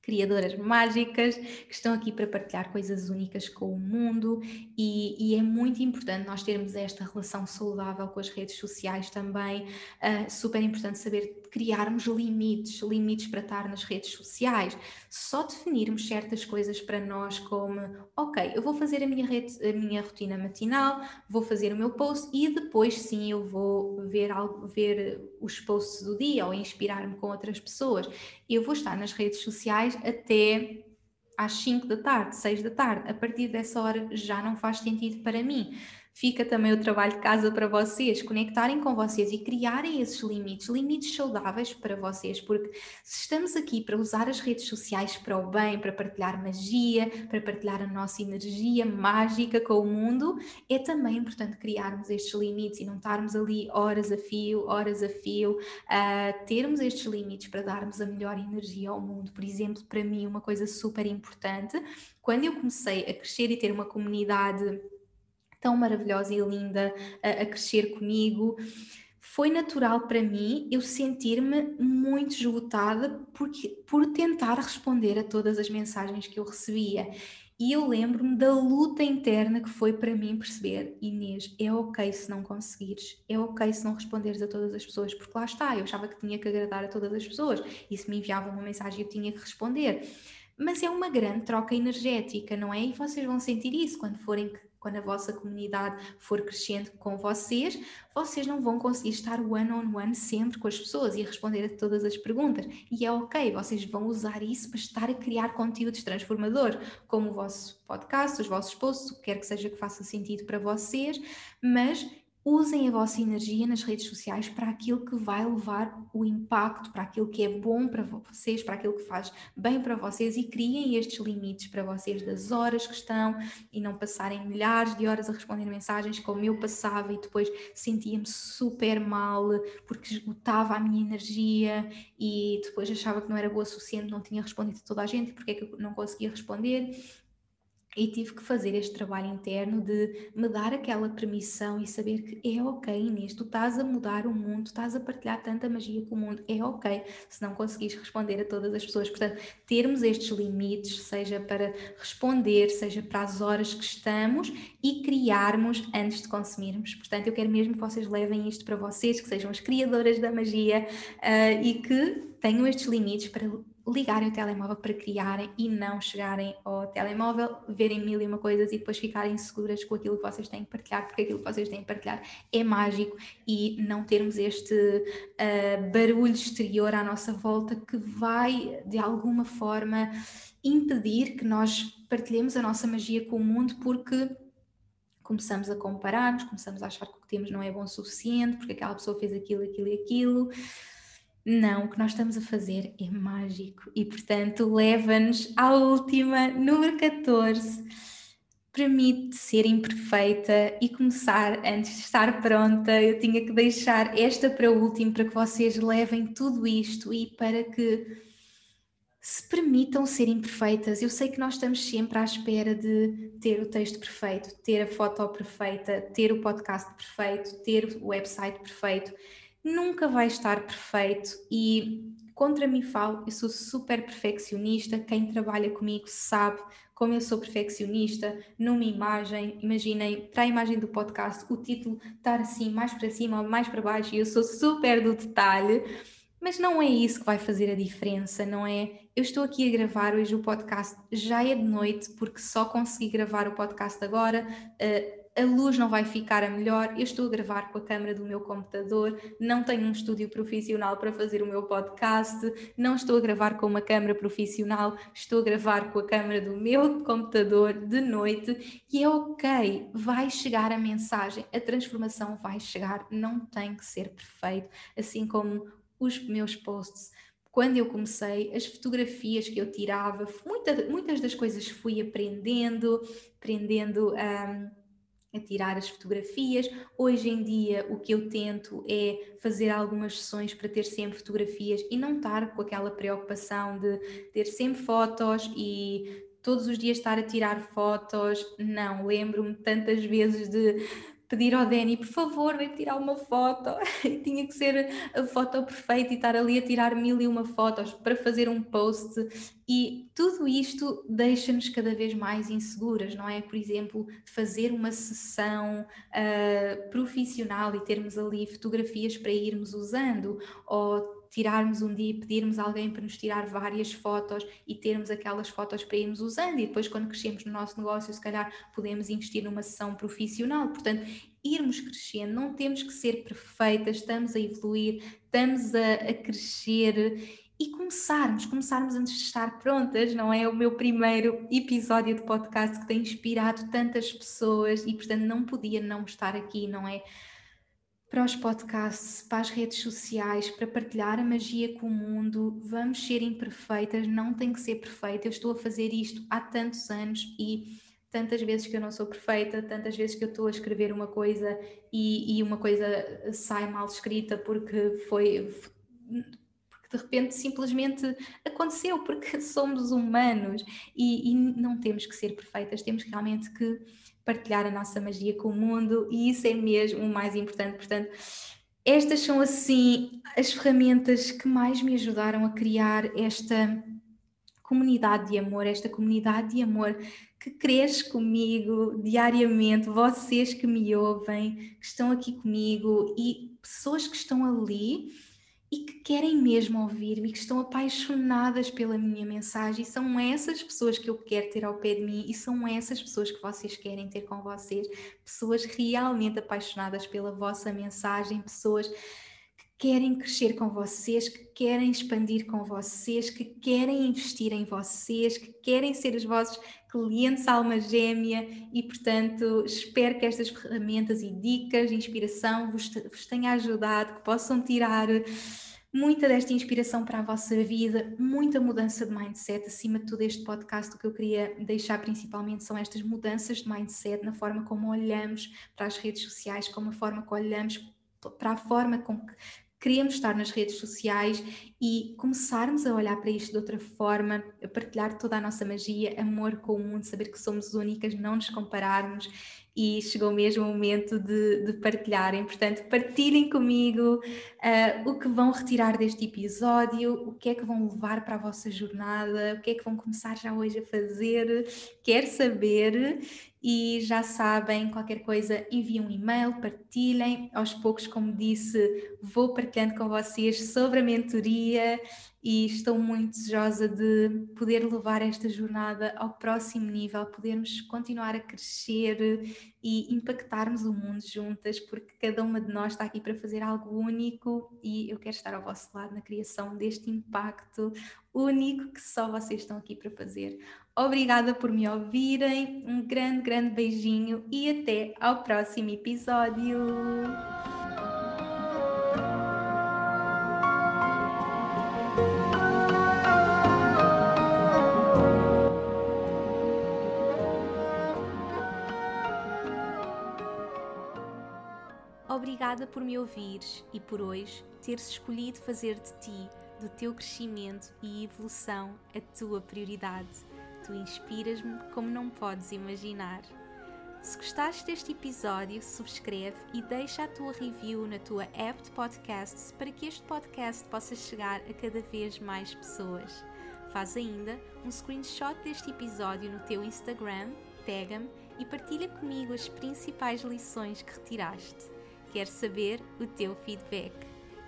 criadoras mágicas que estão aqui para partilhar coisas únicas com o mundo e, e, é muito importante nós termos esta relação saudável com as redes sociais também. Uh, super importante saber criarmos limites, limites para estar nas redes sociais. Só definirmos certas coisas para nós, como, ok, eu vou fazer a minha, rede, a minha rotina matinal, vou fazer o meu post e depois sim eu vou ver, algo, ver os posts do dia ou inspirar-me com outras pessoas. Eu vou estar nas redes sociais até às 5 da tarde, 6 da tarde. A partir dessa hora já não faz sentido para mim fica também o trabalho de casa para vocês, conectarem com vocês e criarem esses limites, limites saudáveis para vocês, porque se estamos aqui para usar as redes sociais para o bem, para partilhar magia, para partilhar a nossa energia mágica com o mundo, é também importante criarmos estes limites e não estarmos ali horas a fio, horas a fio, a termos estes limites para darmos a melhor energia ao mundo. Por exemplo, para mim, uma coisa super importante, quando eu comecei a crescer e ter uma comunidade tão maravilhosa e linda a, a crescer comigo. Foi natural para mim eu sentir-me muito esgotada porque, por tentar responder a todas as mensagens que eu recebia. E eu lembro-me da luta interna que foi para mim perceber, Inês, é ok se não conseguires, é ok se não responderes a todas as pessoas, porque lá está, eu achava que tinha que agradar a todas as pessoas e se me enviavam uma mensagem eu tinha que responder. Mas é uma grande troca energética, não é? E vocês vão sentir isso quando forem quando a vossa comunidade for crescendo com vocês, vocês não vão conseguir estar one on one sempre com as pessoas e responder a todas as perguntas. E é ok, vocês vão usar isso para estar a criar conteúdos transformadores, como o vosso podcast, os vossos posts, o que quer que seja que faça sentido para vocês, mas usem a vossa energia nas redes sociais para aquilo que vai levar o impacto, para aquilo que é bom para vocês, para aquilo que faz bem para vocês e criem estes limites para vocês das horas que estão e não passarem milhares de horas a responder mensagens como eu passava e depois sentia-me super mal porque esgotava a minha energia e depois achava que não era boa o suficiente, não tinha respondido a toda a gente, porque é que eu não conseguia responder e tive que fazer este trabalho interno de me dar aquela permissão e saber que é ok, Inês, tu estás a mudar o mundo, estás a partilhar tanta magia com o mundo, é ok, se não conseguires responder a todas as pessoas. Portanto, termos estes limites, seja para responder, seja para as horas que estamos e criarmos antes de consumirmos. Portanto, eu quero mesmo que vocês levem isto para vocês, que sejam as criadoras da magia uh, e que tenham estes limites para ligarem o telemóvel para criarem e não chegarem ao telemóvel, verem mil e uma coisas e depois ficarem seguras com aquilo que vocês têm que partilhar, porque aquilo que vocês têm que partilhar é mágico e não termos este uh, barulho exterior à nossa volta que vai de alguma forma impedir que nós partilhemos a nossa magia com o mundo porque começamos a comparar-nos, começamos a achar que o que temos não é bom o suficiente, porque aquela pessoa fez aquilo, aquilo e aquilo. Não, o que nós estamos a fazer é mágico e, portanto, leva-nos à última, número 14. Permite ser imperfeita e começar antes de estar pronta. Eu tinha que deixar esta para o último para que vocês levem tudo isto e para que se permitam ser imperfeitas. Eu sei que nós estamos sempre à espera de ter o texto perfeito, ter a foto perfeita, ter o podcast perfeito, ter o website perfeito. Nunca vai estar perfeito e contra mim falo, eu sou super perfeccionista. Quem trabalha comigo sabe como eu sou perfeccionista numa imagem. Imaginem, para a imagem do podcast, o título estar assim mais para cima ou mais para baixo e eu sou super do detalhe. Mas não é isso que vai fazer a diferença, não é? Eu estou aqui a gravar hoje o podcast, já é de noite, porque só consegui gravar o podcast agora. Uh, a luz não vai ficar a melhor. Eu estou a gravar com a câmera do meu computador, não tenho um estúdio profissional para fazer o meu podcast, não estou a gravar com uma câmera profissional, estou a gravar com a câmera do meu computador de noite. E é ok, vai chegar a mensagem, a transformação vai chegar, não tem que ser perfeito, assim como os meus posts. Quando eu comecei, as fotografias que eu tirava, muita, muitas das coisas fui aprendendo, aprendendo um, a tirar as fotografias. Hoje em dia, o que eu tento é fazer algumas sessões para ter sempre fotografias e não estar com aquela preocupação de ter sempre fotos e todos os dias estar a tirar fotos. Não, lembro-me tantas vezes de pedir ao Danny, por favor, vem tirar uma foto. E tinha que ser a foto perfeita e estar ali a tirar mil e uma fotos para fazer um post. E tudo isto deixa-nos cada vez mais inseguras, não é? Por exemplo, fazer uma sessão uh, profissional e termos ali fotografias para irmos usando, ou tirarmos um dia e pedirmos a alguém para nos tirar várias fotos e termos aquelas fotos para irmos usando, e depois, quando crescemos no nosso negócio, se calhar podemos investir numa sessão profissional. Portanto, irmos crescendo, não temos que ser perfeitas, estamos a evoluir, estamos a, a crescer e começarmos, começarmos antes de estar prontas, não é? O meu primeiro episódio de podcast que tem inspirado tantas pessoas e, portanto, não podia não estar aqui, não é? Para os podcasts, para as redes sociais, para partilhar a magia com o mundo. Vamos ser imperfeitas, não tem que ser perfeita. Eu estou a fazer isto há tantos anos e tantas vezes que eu não sou perfeita, tantas vezes que eu estou a escrever uma coisa e, e uma coisa sai mal escrita porque foi. Porque de repente simplesmente aconteceu, porque somos humanos e, e não temos que ser perfeitas, temos realmente que partilhar a nossa magia com o mundo e isso é mesmo o mais importante. Portanto, estas são assim as ferramentas que mais me ajudaram a criar esta comunidade de amor, esta comunidade de amor que cresce comigo diariamente, vocês que me ouvem, que estão aqui comigo e pessoas que estão ali e que querem mesmo ouvir-me, que estão apaixonadas pela minha mensagem, e são essas pessoas que eu quero ter ao pé de mim, e são essas pessoas que vocês querem ter com vocês, pessoas realmente apaixonadas pela vossa mensagem, pessoas querem crescer com vocês, que querem expandir com vocês, que querem investir em vocês, que querem ser os vossos clientes alma gêmea e, portanto, espero que estas ferramentas e dicas, inspiração vos, vos tenha ajudado, que possam tirar muita desta inspiração para a vossa vida, muita mudança de mindset. Acima de tudo, este podcast, o que eu queria deixar principalmente são estas mudanças de mindset na forma como olhamos para as redes sociais, como a forma como olhamos para a forma com que queremos estar nas redes sociais e começarmos a olhar para isto de outra forma, a partilhar toda a nossa magia, amor com o mundo, saber que somos únicas, não nos compararmos e chegou mesmo o momento de, de partilharem. Portanto, partilhem comigo uh, o que vão retirar deste episódio, o que é que vão levar para a vossa jornada, o que é que vão começar já hoje a fazer. Quero saber e já sabem, qualquer coisa, enviem um e-mail, partilhem. Aos poucos, como disse, vou partilhando com vocês sobre a mentoria e estou muito desejosa de poder levar esta jornada ao próximo nível, podermos continuar a crescer e impactarmos o mundo juntas, porque cada uma de nós está aqui para fazer algo único e eu quero estar ao vosso lado na criação deste impacto único que só vocês estão aqui para fazer. Obrigada por me ouvirem, um grande, grande beijinho e até ao próximo episódio. Obrigada por me ouvires e por hoje teres escolhido fazer de ti do teu crescimento e evolução a tua prioridade. Tu inspiras-me como não podes imaginar. Se gostaste deste episódio, subscreve e deixa a tua review na tua app de podcasts para que este podcast possa chegar a cada vez mais pessoas. Faz ainda um screenshot deste episódio no teu Instagram, tag-me e partilha comigo as principais lições que retiraste. Quero saber o teu feedback.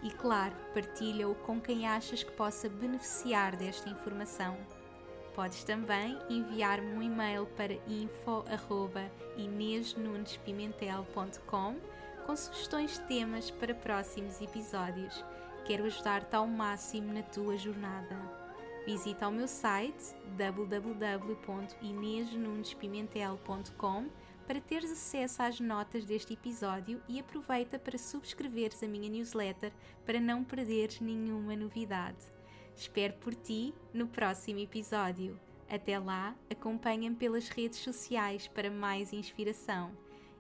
E claro, partilha-o com quem achas que possa beneficiar desta informação. Podes também enviar-me um e-mail para info.inesnunespimentel.com com sugestões de temas para próximos episódios. Quero ajudar-te ao máximo na tua jornada. Visita o meu site www.inesnunespimentel.com para teres acesso às notas deste episódio e aproveita para subscreveres a minha newsletter para não perderes nenhuma novidade. Espero por ti no próximo episódio. Até lá, acompanha-me pelas redes sociais para mais inspiração.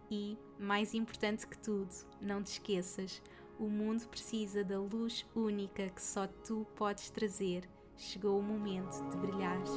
E, mais importante que tudo, não te esqueças: o mundo precisa da luz única que só tu podes trazer. Chegou o momento de brilhares.